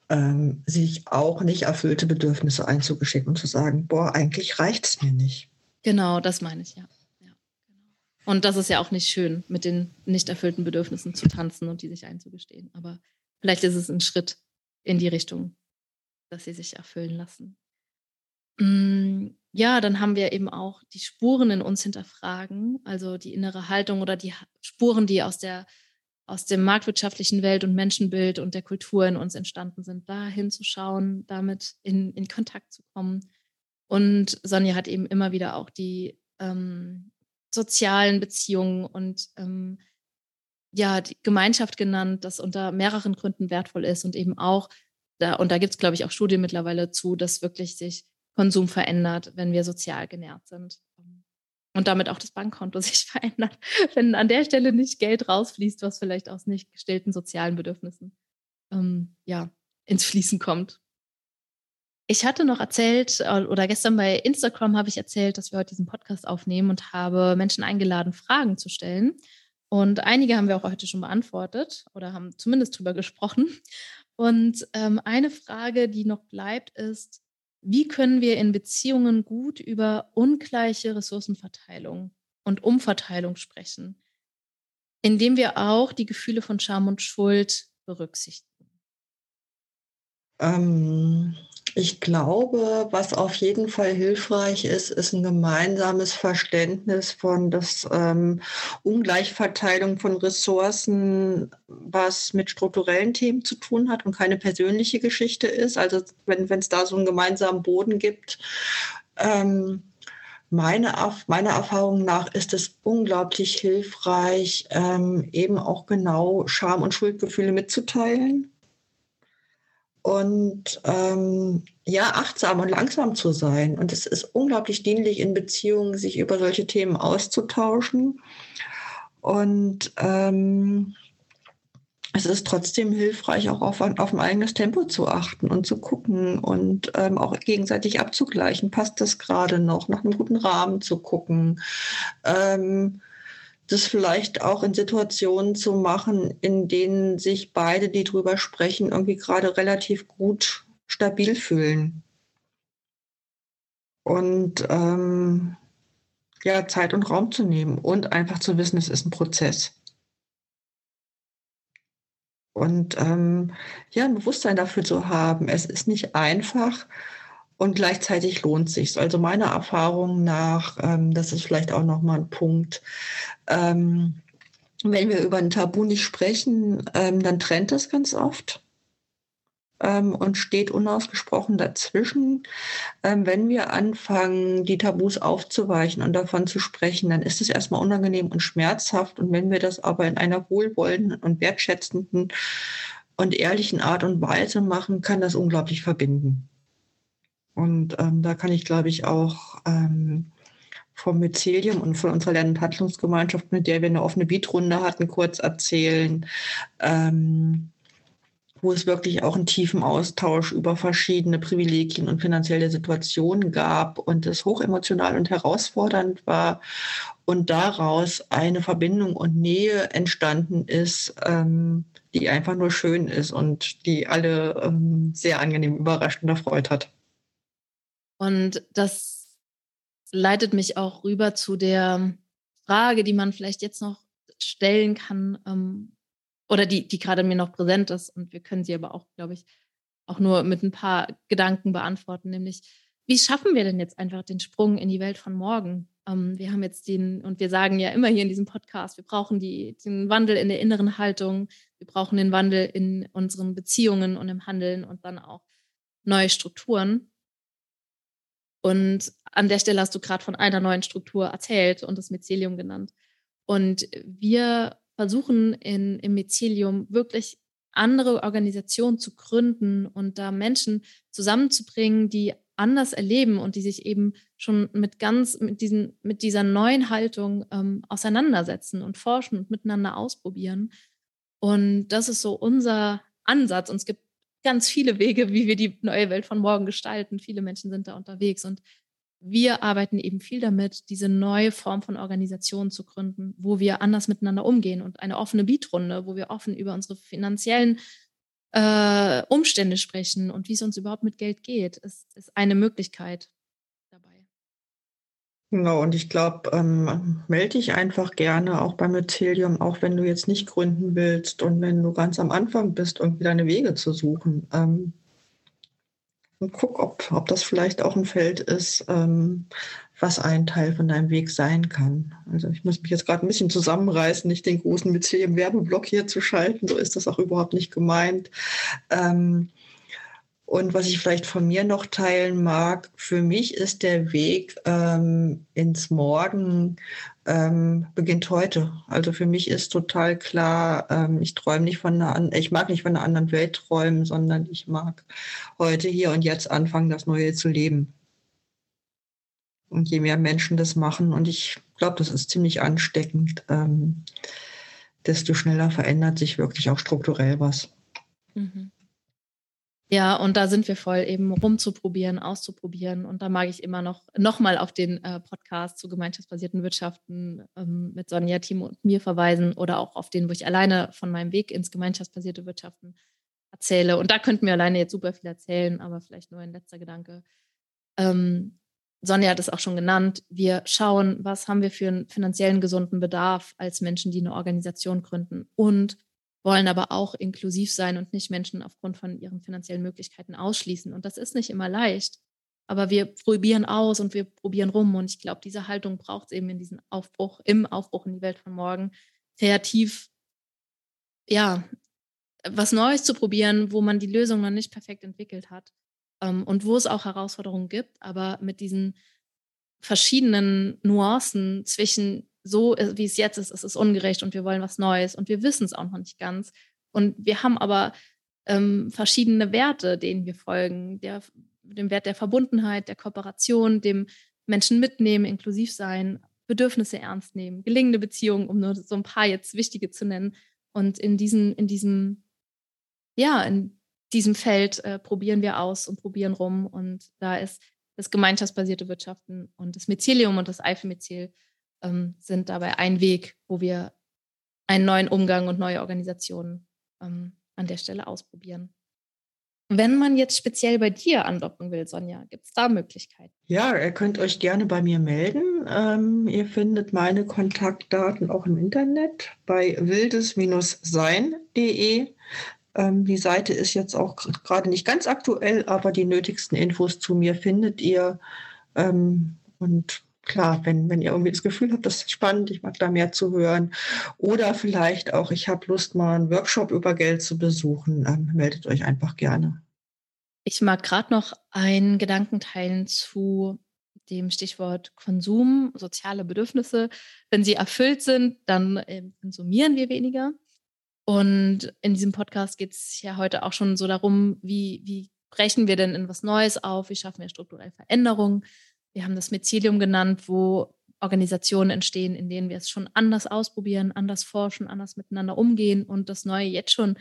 Speaker 2: ähm, sich auch nicht erfüllte Bedürfnisse einzugestehen und zu sagen, boah, eigentlich reicht es mir nicht.
Speaker 1: Genau, das meine ich, ja. ja genau. Und das ist ja auch nicht schön, mit den nicht erfüllten Bedürfnissen zu tanzen und die sich einzugestehen. Aber vielleicht ist es ein Schritt in die Richtung, dass sie sich erfüllen lassen. Mm, ja, dann haben wir eben auch die Spuren in uns hinterfragen, also die innere Haltung oder die Spuren, die aus der aus dem marktwirtschaftlichen Welt- und Menschenbild und der Kultur in uns entstanden sind, da hinzuschauen, damit in, in Kontakt zu kommen. Und Sonja hat eben immer wieder auch die ähm, sozialen Beziehungen und ähm, ja, die Gemeinschaft genannt, das unter mehreren Gründen wertvoll ist und eben auch, da, und da gibt es, glaube ich, auch Studien mittlerweile zu, dass wirklich sich Konsum verändert, wenn wir sozial genährt sind. Und damit auch das Bankkonto sich verändert, wenn an der Stelle nicht Geld rausfließt, was vielleicht aus nicht gestillten sozialen Bedürfnissen ähm, ja, ins Fließen kommt. Ich hatte noch erzählt, äh, oder gestern bei Instagram habe ich erzählt, dass wir heute diesen Podcast aufnehmen und habe Menschen eingeladen, Fragen zu stellen. Und einige haben wir auch heute schon beantwortet oder haben zumindest drüber gesprochen. Und ähm, eine Frage, die noch bleibt, ist, wie können wir in Beziehungen gut über ungleiche Ressourcenverteilung und Umverteilung sprechen, indem wir auch die Gefühle von Scham und Schuld berücksichtigen?
Speaker 2: Ähm, ich glaube, was auf jeden Fall hilfreich ist, ist ein gemeinsames Verständnis von der ähm, Ungleichverteilung von Ressourcen, was mit strukturellen Themen zu tun hat und keine persönliche Geschichte ist. Also wenn es da so einen gemeinsamen Boden gibt. Ähm, meine, meiner Erfahrung nach ist es unglaublich hilfreich, ähm, eben auch genau Scham- und Schuldgefühle mitzuteilen und ähm, ja, achtsam und langsam zu sein. Und es ist unglaublich dienlich in Beziehungen, sich über solche Themen auszutauschen. Und ähm, es ist trotzdem hilfreich, auch auf, auf ein eigenes Tempo zu achten und zu gucken und ähm, auch gegenseitig abzugleichen. Passt das gerade noch, nach einem guten Rahmen zu gucken? Ähm, das vielleicht auch in Situationen zu machen, in denen sich beide, die drüber sprechen, irgendwie gerade relativ gut stabil fühlen. Und ähm, ja, Zeit und Raum zu nehmen und einfach zu wissen, es ist ein Prozess. Und ähm, ja, ein Bewusstsein dafür zu haben, es ist nicht einfach und gleichzeitig lohnt sich. Also meiner Erfahrung nach, ähm, das ist vielleicht auch nochmal ein Punkt, ähm, wenn wir über ein Tabu nicht sprechen, ähm, dann trennt es ganz oft ähm, und steht unausgesprochen dazwischen. Ähm, wenn wir anfangen, die Tabus aufzuweichen und davon zu sprechen, dann ist es erstmal unangenehm und schmerzhaft. Und wenn wir das aber in einer wohlwollenden und wertschätzenden und ehrlichen Art und Weise machen, kann das unglaublich verbinden. Und ähm, da kann ich, glaube ich, auch ähm, vom Mycelium und von unserer Lern- und Handlungsgemeinschaft, mit der wir eine offene Beatrunde hatten, kurz erzählen, ähm, wo es wirklich auch einen tiefen Austausch über verschiedene Privilegien und finanzielle Situationen gab und es hochemotional und herausfordernd war und daraus eine Verbindung und Nähe entstanden ist, ähm, die einfach nur schön ist und die alle ähm, sehr angenehm überrascht und erfreut hat.
Speaker 1: Und das leitet mich auch rüber zu der Frage, die man vielleicht jetzt noch stellen kann, ähm, oder die, die gerade mir noch präsent ist. Und wir können sie aber auch, glaube ich, auch nur mit ein paar Gedanken beantworten, nämlich, wie schaffen wir denn jetzt einfach den Sprung in die Welt von morgen? Ähm, wir haben jetzt den, und wir sagen ja immer hier in diesem Podcast, wir brauchen die, den Wandel in der inneren Haltung, wir brauchen den Wandel in unseren Beziehungen und im Handeln und dann auch neue Strukturen. Und an der Stelle hast du gerade von einer neuen Struktur erzählt und das Mycelium genannt. Und wir versuchen in, im Mycelium wirklich andere Organisationen zu gründen und da Menschen zusammenzubringen, die anders erleben und die sich eben schon mit ganz mit diesen mit dieser neuen Haltung ähm, auseinandersetzen und forschen und miteinander ausprobieren. Und das ist so unser Ansatz. Und es gibt ganz viele Wege, wie wir die neue Welt von morgen gestalten. Viele Menschen sind da unterwegs und wir arbeiten eben viel damit, diese neue Form von Organisation zu gründen, wo wir anders miteinander umgehen und eine offene Beatrunde, wo wir offen über unsere finanziellen äh, Umstände sprechen und wie es uns überhaupt mit Geld geht, ist, ist eine Möglichkeit.
Speaker 2: Genau, und ich glaube, ähm, melde dich einfach gerne auch beim Mycelium, auch wenn du jetzt nicht gründen willst und wenn du ganz am Anfang bist, irgendwie deine Wege zu suchen. Ähm, und guck, ob, ob das vielleicht auch ein Feld ist, ähm, was ein Teil von deinem Weg sein kann. Also ich muss mich jetzt gerade ein bisschen zusammenreißen, nicht den großen Mycelium-Werbeblock hier zu schalten, so ist das auch überhaupt nicht gemeint. Ähm, Und was ich vielleicht von mir noch teilen mag, für mich ist der Weg ähm, ins Morgen ähm, beginnt heute. Also für mich ist total klar, ähm, ich träume nicht von einer, ich mag nicht von einer anderen Welt träumen, sondern ich mag heute hier und jetzt anfangen, das Neue zu leben. Und je mehr Menschen das machen, und ich glaube, das ist ziemlich ansteckend, ähm, desto schneller verändert sich wirklich auch strukturell was. Mhm.
Speaker 1: Ja, und da sind wir voll eben rumzuprobieren, auszuprobieren. Und da mag ich immer noch nochmal auf den äh, Podcast zu gemeinschaftsbasierten Wirtschaften ähm, mit Sonja, Timo und mir verweisen oder auch auf den, wo ich alleine von meinem Weg ins gemeinschaftsbasierte Wirtschaften erzähle. Und da könnten wir alleine jetzt super viel erzählen, aber vielleicht nur ein letzter Gedanke. Ähm, Sonja hat es auch schon genannt. Wir schauen, was haben wir für einen finanziellen gesunden Bedarf als Menschen, die eine Organisation gründen und wollen aber auch inklusiv sein und nicht Menschen aufgrund von ihren finanziellen Möglichkeiten ausschließen. Und das ist nicht immer leicht. Aber wir probieren aus und wir probieren rum. Und ich glaube, diese Haltung braucht es eben in diesem Aufbruch, im Aufbruch in die Welt von morgen, kreativ, ja, was Neues zu probieren, wo man die Lösung noch nicht perfekt entwickelt hat. Ähm, und wo es auch Herausforderungen gibt, aber mit diesen verschiedenen Nuancen zwischen so, äh, wie es jetzt ist, es ist ungerecht und wir wollen was Neues und wir wissen es auch noch nicht ganz. Und wir haben aber ähm, verschiedene Werte, denen wir folgen. Der, dem Wert der Verbundenheit, der Kooperation, dem Menschen mitnehmen, inklusiv sein, Bedürfnisse ernst nehmen, gelingende Beziehungen, um nur so ein paar jetzt wichtige zu nennen. Und in diesem, in diesem, ja, in diesem Feld äh, probieren wir aus und probieren rum. Und da ist das gemeinschaftsbasierte Wirtschaften und das Mycelium und das Eifelmycel ähm, sind dabei ein Weg, wo wir einen neuen Umgang und neue Organisationen ähm, an der Stelle ausprobieren. Wenn man jetzt speziell bei dir andocken will, Sonja, gibt es da Möglichkeiten?
Speaker 2: Ja, ihr könnt euch gerne bei mir melden. Ähm, ihr findet meine Kontaktdaten auch im Internet bei wildes-sein.de. Ähm, die Seite ist jetzt auch gerade nicht ganz aktuell, aber die nötigsten Infos zu mir findet ihr. Ähm, und klar, wenn, wenn ihr irgendwie das Gefühl habt, das ist spannend, ich mag da mehr zu hören. Oder vielleicht auch, ich habe Lust, mal einen Workshop über Geld zu besuchen, ähm, meldet euch einfach gerne.
Speaker 1: Ich mag gerade noch einen Gedanken teilen zu dem Stichwort Konsum, soziale Bedürfnisse. Wenn sie erfüllt sind, dann äh, konsumieren wir weniger. Und in diesem Podcast geht es ja heute auch schon so darum, wie, wie brechen wir denn in was Neues auf, wie schaffen wir strukturelle Veränderungen wir haben das Mycelium genannt, wo Organisationen entstehen, in denen wir es schon anders ausprobieren, anders forschen, anders miteinander umgehen und das Neue jetzt schon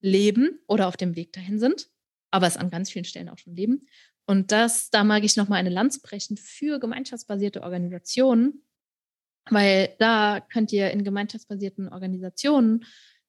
Speaker 1: leben oder auf dem Weg dahin sind, aber es an ganz vielen Stellen auch schon leben. Und das, da mag ich nochmal eine Lanze brechen für gemeinschaftsbasierte Organisationen, weil da könnt ihr in gemeinschaftsbasierten Organisationen,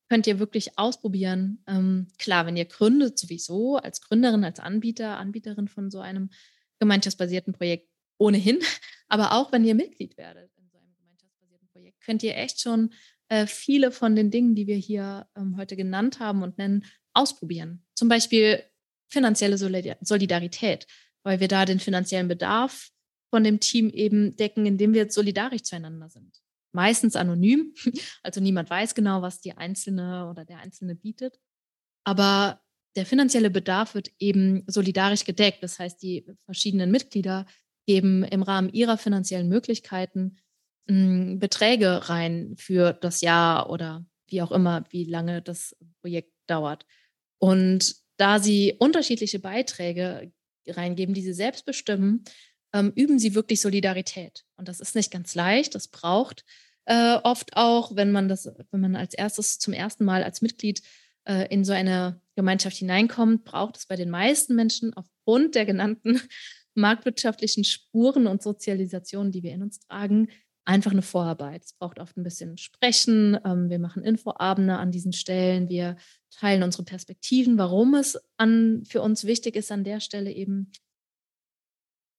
Speaker 1: könnt ihr wirklich ausprobieren. Ähm, klar, wenn ihr gründet sowieso als Gründerin, als Anbieter, Anbieterin von so einem gemeinschaftsbasierten Projekt, ohnehin, aber auch wenn ihr Mitglied werdet in so einem gemeinschaftsbasierten Projekt, könnt ihr echt schon äh, viele von den Dingen, die wir hier ähm, heute genannt haben und nennen, ausprobieren. Zum Beispiel finanzielle Solidarität, weil wir da den finanziellen Bedarf von dem Team eben decken, indem wir solidarisch zueinander sind. Meistens anonym, also niemand weiß genau, was die Einzelne oder der Einzelne bietet. Aber der finanzielle Bedarf wird eben solidarisch gedeckt. Das heißt, die verschiedenen Mitglieder geben im Rahmen ihrer finanziellen Möglichkeiten mh, hm, Beträge rein für das Jahr oder wie auch immer, wie lange das Projekt dauert. Und da sie unterschiedliche Beiträge reingeben, die sie selbst bestimmen, ähm, üben sie wirklich Solidarität. Und das ist nicht ganz leicht. Das braucht äh, oft auch, wenn man das, wenn man als erstes zum ersten Mal als Mitglied äh, in so eine Gemeinschaft hineinkommt, braucht es bei den meisten Menschen aufgrund der genannten marktwirtschaftlichen Spuren und Sozialisation, die wir in uns tragen, einfach eine Vorarbeit. Es braucht oft ein bisschen Sprechen. Ähm, wir machen Infoabende an diesen Stellen. Wir teilen unsere Perspektiven, warum es an, für uns wichtig ist, an der Stelle eben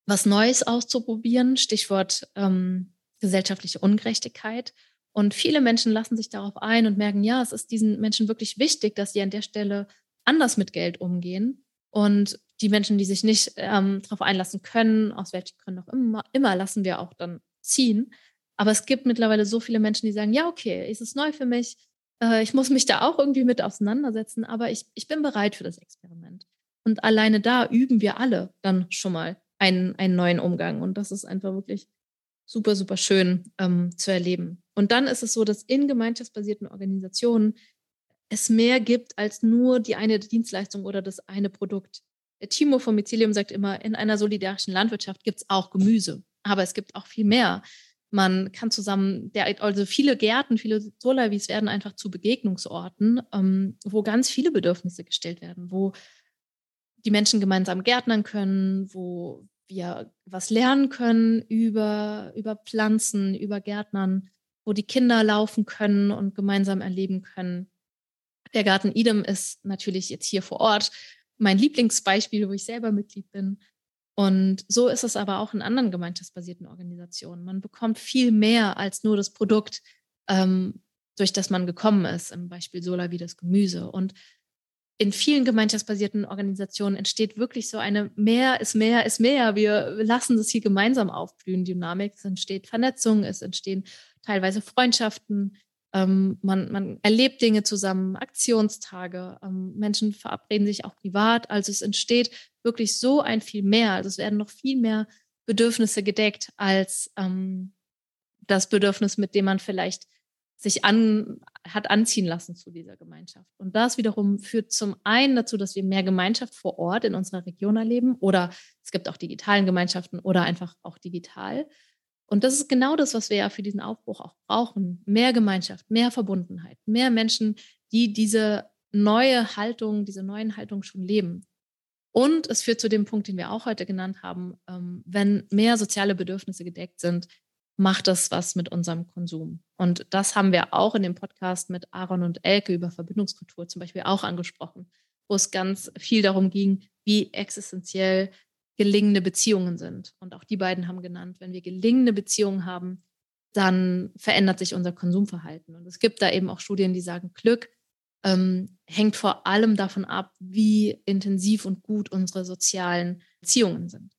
Speaker 1: was Neues auszuprobieren. Stichwort ähm, gesellschaftliche Ungerechtigkeit. Und viele Menschen lassen sich darauf ein und merken, ja, es ist diesen Menschen wirklich wichtig, dass sie an der Stelle anders mit Geld umgehen. Und die Menschen, die sich nicht ähm, darauf einlassen können, aus welchen Gründen auch immer, immer, lassen wir auch dann ziehen. Aber es gibt mittlerweile so viele Menschen, die sagen, ja, okay, es ist neu für mich, äh, ich muss mich da auch irgendwie mit auseinandersetzen, aber ich, ich bin bereit für das Experiment. Und alleine da üben wir alle dann schon mal einen, einen neuen Umgang. Und das ist einfach wirklich super, super schön ähm, zu erleben. Und dann ist es so, dass in gemeinschaftsbasierten Organisationen es mehr gibt als nur die eine Dienstleistung oder das eine Produkt. Timo vom Mycelium sagt immer, in einer solidarischen Landwirtschaft gibt es auch Gemüse, aber es gibt auch viel mehr. Man kann zusammen, der, also viele Gärten, viele Solavis werden einfach zu Begegnungsorten, ähm, wo ganz viele Bedürfnisse gestellt werden, wo die Menschen gemeinsam gärtnern können, wo wir was lernen können über, über Pflanzen, über Gärtnern, wo die Kinder laufen können und gemeinsam erleben können. Der Garten Idem ist natürlich jetzt hier vor Ort mein Lieblingsbeispiel, wo ich selber Mitglied bin. Und so ist es aber auch in anderen gemeinschaftsbasierten Organisationen. Man bekommt viel mehr als nur das Produkt, ähm, durch das man gekommen ist, im Beispiel Solar wie das Gemüse. Und in vielen gemeinschaftsbasierten Organisationen entsteht wirklich so eine mehr ist mehr ist mehr. Wir lassen das hier gemeinsam aufblühen, Dynamik. Es entsteht Vernetzung, es entstehen teilweise Freundschaften. Ähm, man, man erlebt Dinge zusammen, Aktionstage. Ähm, Menschen verabreden sich auch privat. Also es entsteht wirklich so ein viel mehr. Also es werden noch viel mehr Bedürfnisse gedeckt als ähm, das Bedürfnis, mit dem man vielleicht sich an, hat anziehen lassen zu dieser Gemeinschaft. Und das wiederum führt zum einen dazu, dass wir mehr Gemeinschaft vor Ort in unserer Region erleben oder es gibt auch digitalen Gemeinschaften oder einfach auch digital. Und das ist genau das, was wir ja für diesen Aufbruch auch brauchen. Mehr Gemeinschaft, mehr Verbundenheit, mehr Menschen, die diese neue Haltung, diese neuen Haltungen schon leben. Und es führt zu dem Punkt, den wir auch heute genannt haben, ähm, wenn mehr soziale Bedürfnisse gedeckt sind, macht das was mit unserem Konsum. Und das haben wir auch in dem Podcast mit Aaron und Elke über Verbindungskultur zum Beispiel auch angesprochen, wo es ganz viel darum ging, wie existenziell gelingende Beziehungen sind. Und auch die beiden haben genannt, wenn wir gelingende Beziehungen haben, dann verändert sich unser Konsumverhalten. Und es gibt da eben auch Studien, die sagen, Glück ähm, hängt vor allem davon ab, wie intensiv und gut unsere sozialen Beziehungen sind.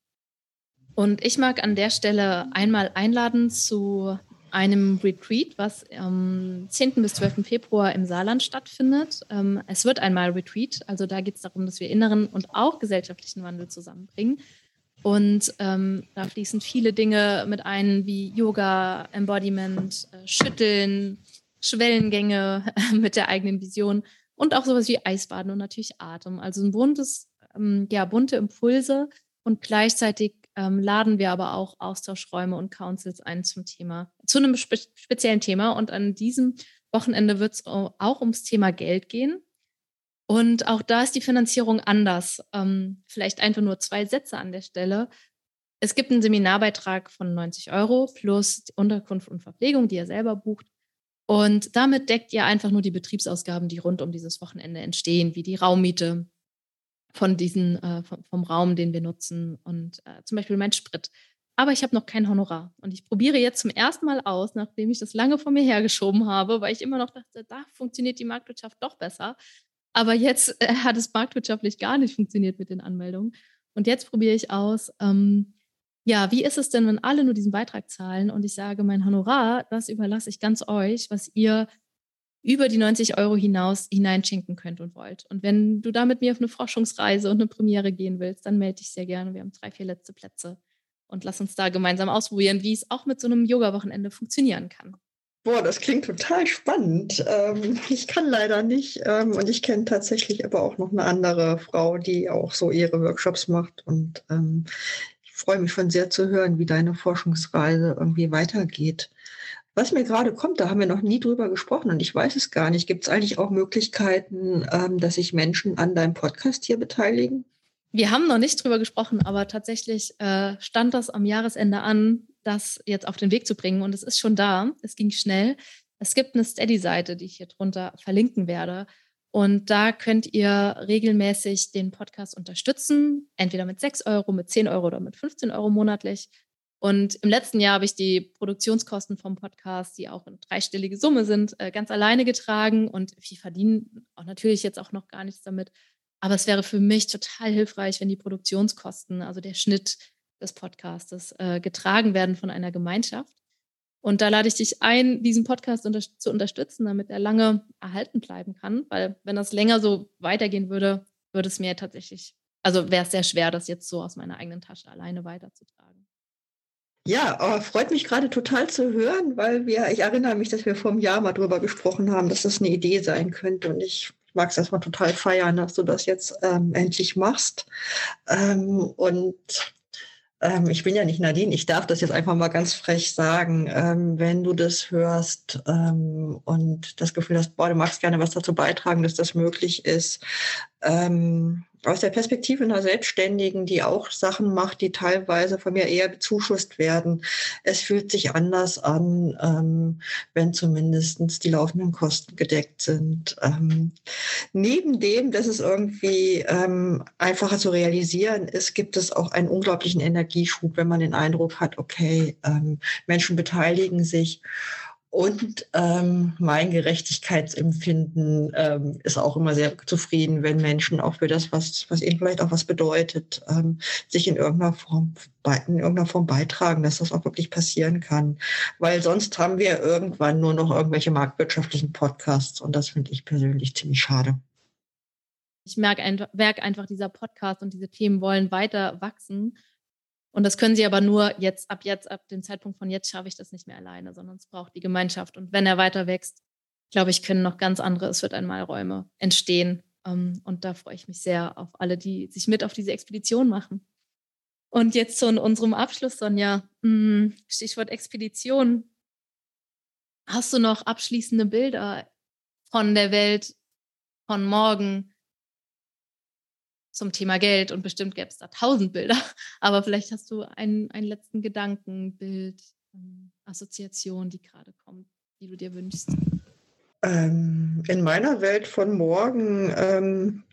Speaker 1: Und ich mag an der Stelle einmal einladen zu einem Retreat, was am 10. bis 12. Februar im Saarland stattfindet. Ähm, es wird einmal Retreat, also da geht es darum, dass wir inneren und auch gesellschaftlichen Wandel zusammenbringen. Und ähm, da fließen viele Dinge mit ein, wie Yoga, Embodiment, äh, Schütteln, Schwellengänge mit der eigenen Vision und auch sowas wie Eisbaden und natürlich Atem. Also ein buntes, ähm, ja, bunte Impulse und gleichzeitig ähm, laden wir aber auch Austauschräume und Councils ein zum Thema, zu einem spe speziellen Thema. Und an diesem Wochenende wird es auch ums Thema Geld gehen. Und auch da ist die Finanzierung anders. Ähm, vielleicht einfach nur zwei Sätze an der Stelle. Es gibt einen Seminarbeitrag von 90 Euro plus Unterkunft und Verpflegung, die ihr selber bucht. Und damit deckt ihr einfach nur die Betriebsausgaben, die rund um dieses Wochenende entstehen, wie die Raummiete, von diesen, äh, vom, vom, Raum, den wir nutzen und äh, zum Beispiel mein Sprit. Aber ich habe noch kein Honorar. Und ich probiere jetzt zum ersten Mal aus, nachdem ich das lange vor mir hergeschoben habe, weil ich immer noch dachte, da funktioniert die Marktwirtschaft doch besser. Aber jetzt äh, hat es marktwirtschaftlich gar nicht funktioniert mit den Anmeldungen. Und jetzt probiere ich aus, ähm, ja, wie ist es denn, wenn alle nur diesen Beitrag zahlen und ich sage, mein Honorar, das überlasse ich ganz euch, was ihr über die 90 Euro hinaus hineinschenken könnt und wollt. Und wenn du da mit mir auf eine Forschungsreise und eine Premiere gehen willst, dann melde dich sehr gerne. Wir haben drei, vier letzte Plätze. Und lass uns da gemeinsam ausprobieren, wie es auch mit so einem Yoga-Wochenende funktionieren kann.
Speaker 2: Boah, das klingt total spannend. Ähm, ich kann leider nicht. Ähm, und ich kenne tatsächlich aber auch noch eine andere Frau, die auch so ihre Workshops macht. Und ähm, ich freue mich schon sehr zu hören, wie deine Forschungsreise irgendwie weitergeht. Was mir gerade kommt, da haben wir noch nie drüber gesprochen und ich weiß es gar nicht. Gibt es eigentlich auch Möglichkeiten, ähm, dass sich Menschen an deinem Podcast hier beteiligen?
Speaker 1: Wir haben noch nicht drüber gesprochen, aber tatsächlich äh, stand das am Jahresende an, das jetzt auf den Weg zu bringen und es ist schon da. Es ging schnell. Es gibt eine Steady-Seite, die ich hier drunter verlinken werde. Und da könnt ihr regelmäßig den Podcast unterstützen, entweder mit 6 Euro, mit 10 Euro oder mit 15 Euro monatlich. Und im letzten Jahr habe ich die Produktionskosten vom Podcast, die auch eine dreistellige Summe sind, äh, ganz alleine getragen. Und wir verdienen auch natürlich jetzt auch noch gar nichts damit. Aber es wäre für mich total hilfreich, wenn die Produktionskosten, also der Schnitt des Podcastes, äh, getragen werden von einer Gemeinschaft. Und da lade ich dich ein, diesen Podcast unter zu unterstützen, damit er lange erhalten bleiben kann. Weil wenn das länger so weitergehen würde, würde es mir tatsächlich Also wäre es sehr schwer, das jetzt so aus meiner eigenen Tasche alleine weiterzutragen.
Speaker 2: Ja, oh, freut mich gerade total zu hören, weil wir, ich erinnere mich, dass wir vor einem Jahr mal drüber gesprochen haben, dass das eine Idee sein könnte. Und ich mag es erstmal total feiern, dass du das jetzt ähm, endlich machst. Ähm, und ähm, ich bin ja nicht Nadine, ich darf das jetzt einfach mal ganz frech sagen. Ähm, wenn du das hörst ähm, und das Gefühl hast, boah, du magst gerne was dazu beitragen, dass das möglich ist, ähm, aus der Perspektive einer Selbstständigen, die auch Sachen macht, die teilweise von mir eher bezuschusst werden. Es fühlt sich anders an, ähm, wenn zumindest die laufenden Kosten gedeckt sind. Ähm, neben dem, dass es irgendwie ähm, einfacher zu realisieren ist, gibt es auch einen unglaublichen Energieschub, wenn man den Eindruck hat, okay, ähm, Menschen beteiligen sich und ähm, mein Gerechtigkeitsempfinden ähm, ist auch immer sehr zufrieden, wenn Menschen auch für das, was, was ihnen vielleicht auch was bedeutet, ähm, sich in irgendeiner Form in irgendeiner Form beitragen, dass das auch wirklich passieren kann. Weil sonst haben wir irgendwann nur noch irgendwelche marktwirtschaftlichen Podcasts und das finde ich persönlich ziemlich schade.
Speaker 1: Ich merke merk einfach, dieser Podcast und diese Themen wollen weiter wachsen. Und das können sie aber nur jetzt, ab jetzt, ab dem Zeitpunkt von jetzt schaffe ich das nicht mehr alleine, sondern es braucht die Gemeinschaft. Und wenn er weiter wächst, glaube ich, können noch ganz andere, es wird einmal Räume entstehen. Ähm, und da freue ich mich sehr auf alle, die sich mit auf diese Expedition machen. Und jetzt zu unserem Abschluss, Sonja. Mm, Stichwort Expedition. Hast du noch abschließende Bilder von der Welt von morgen, zum Thema Geld und bestimmt gäbe es da tausend Bilder. Aber vielleicht hast du einen, einen letzten Gedanken, Bild, ähm, Assoziation, die gerade kommt, die du dir wünschst.
Speaker 2: Ähm, in meiner Welt von morgen ähm,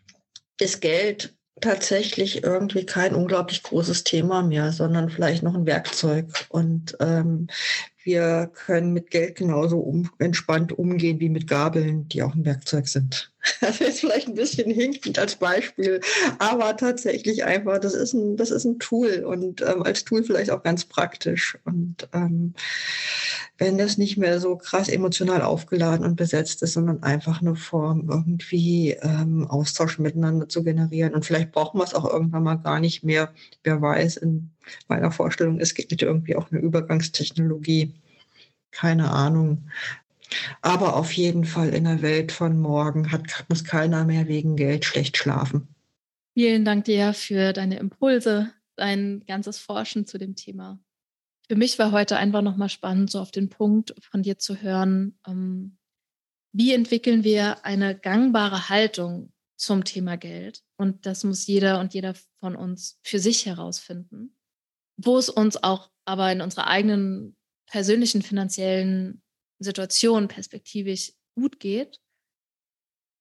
Speaker 2: ist Geld tatsächlich irgendwie kein unglaublich großes Thema mehr, sondern vielleicht noch ein Werkzeug. Und ähm, wir können mit Geld genauso um, entspannt umgehen wie mit Gabeln, die auch ein Werkzeug sind. Das ist vielleicht ein bisschen hinkend als Beispiel, aber tatsächlich einfach, das ist ein, das ist ein Tool und ähm, als Tool vielleicht auch ganz praktisch. Und ähm, wenn das nicht mehr so krass emotional aufgeladen und besetzt ist, sondern einfach eine Form, irgendwie ähm, Austausch miteinander zu generieren. Und vielleicht brauchen wir es auch irgendwann mal gar nicht mehr. Wer weiß, in meiner Vorstellung, es gibt irgendwie auch eine Übergangstechnologie. Keine Ahnung. Aber auf jeden Fall in der Welt von morgen hat, muss keiner mehr wegen Geld schlecht schlafen.
Speaker 1: Vielen Dank dir für deine Impulse, dein ganzes Forschen zu dem Thema. Für mich war heute einfach nochmal spannend, so auf den Punkt von dir zu hören, ähm, wie entwickeln wir eine gangbare Haltung zum Thema Geld? Und das muss jeder und jeder von uns für sich herausfinden, wo es uns auch aber in unserer eigenen persönlichen finanziellen Situation perspektivisch gut geht,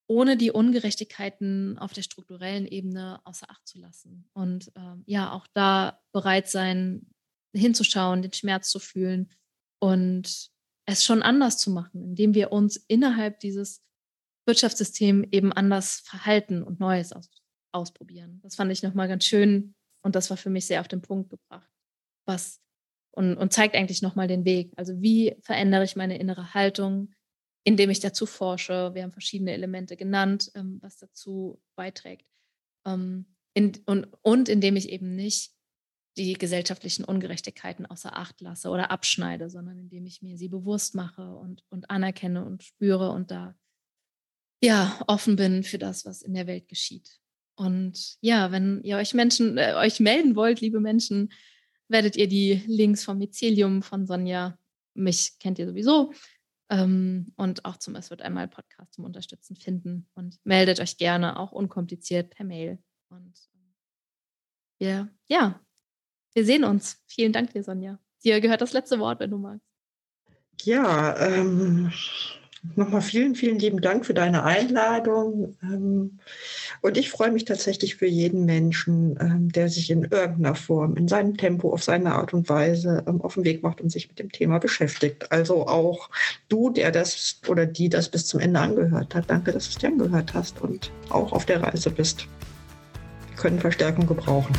Speaker 1: ohne die Ungerechtigkeiten auf der strukturellen Ebene außer Acht zu lassen. Und ähm, ja, auch da bereit sein, hinzuschauen, den Schmerz zu fühlen und es schon anders zu machen, indem wir uns innerhalb dieses Wirtschaftssystems eben anders verhalten und Neues aus, ausprobieren. Das fand ich nochmal ganz schön und das war für mich sehr auf den Punkt gebracht, was und, und zeigt eigentlich nochmal den Weg. Also wie verändere ich meine innere Haltung, indem ich dazu forsche. Wir haben verschiedene Elemente genannt, ähm, was dazu beiträgt. Ähm, in, und, und indem ich eben nicht die gesellschaftlichen Ungerechtigkeiten außer Acht lasse oder abschneide, sondern indem ich mir sie bewusst mache und, und anerkenne und spüre und da ja offen bin für das, was in der Welt geschieht. Und ja, wenn ihr euch Menschen, äh, euch melden wollt, liebe Menschen, werdet ihr die Links vom Mycelium von Sonja, mich kennt ihr sowieso, ähm, und auch zum Es wird einmal Podcast zum Unterstützen finden. Und meldet euch gerne auch unkompliziert per Mail. Und wir, ja, wir sehen uns. Vielen Dank dir, Sonja. Dir gehört das letzte Wort, wenn du magst.
Speaker 2: Ja, ähm, nochmal vielen, vielen lieben Dank für deine Einladung. Ähm, und ich freue mich tatsächlich für jeden Menschen, ähm, der sich in irgendeiner Form, in seinem Tempo, auf seine Art und Weise ähm, auf den Weg macht und sich mit dem Thema beschäftigt. Also auch du, der das oder die das bis zum Ende angehört hat. Danke, dass du es dir angehört hast und auch auf der Reise bist. Wir können Verstärkung gebrauchen.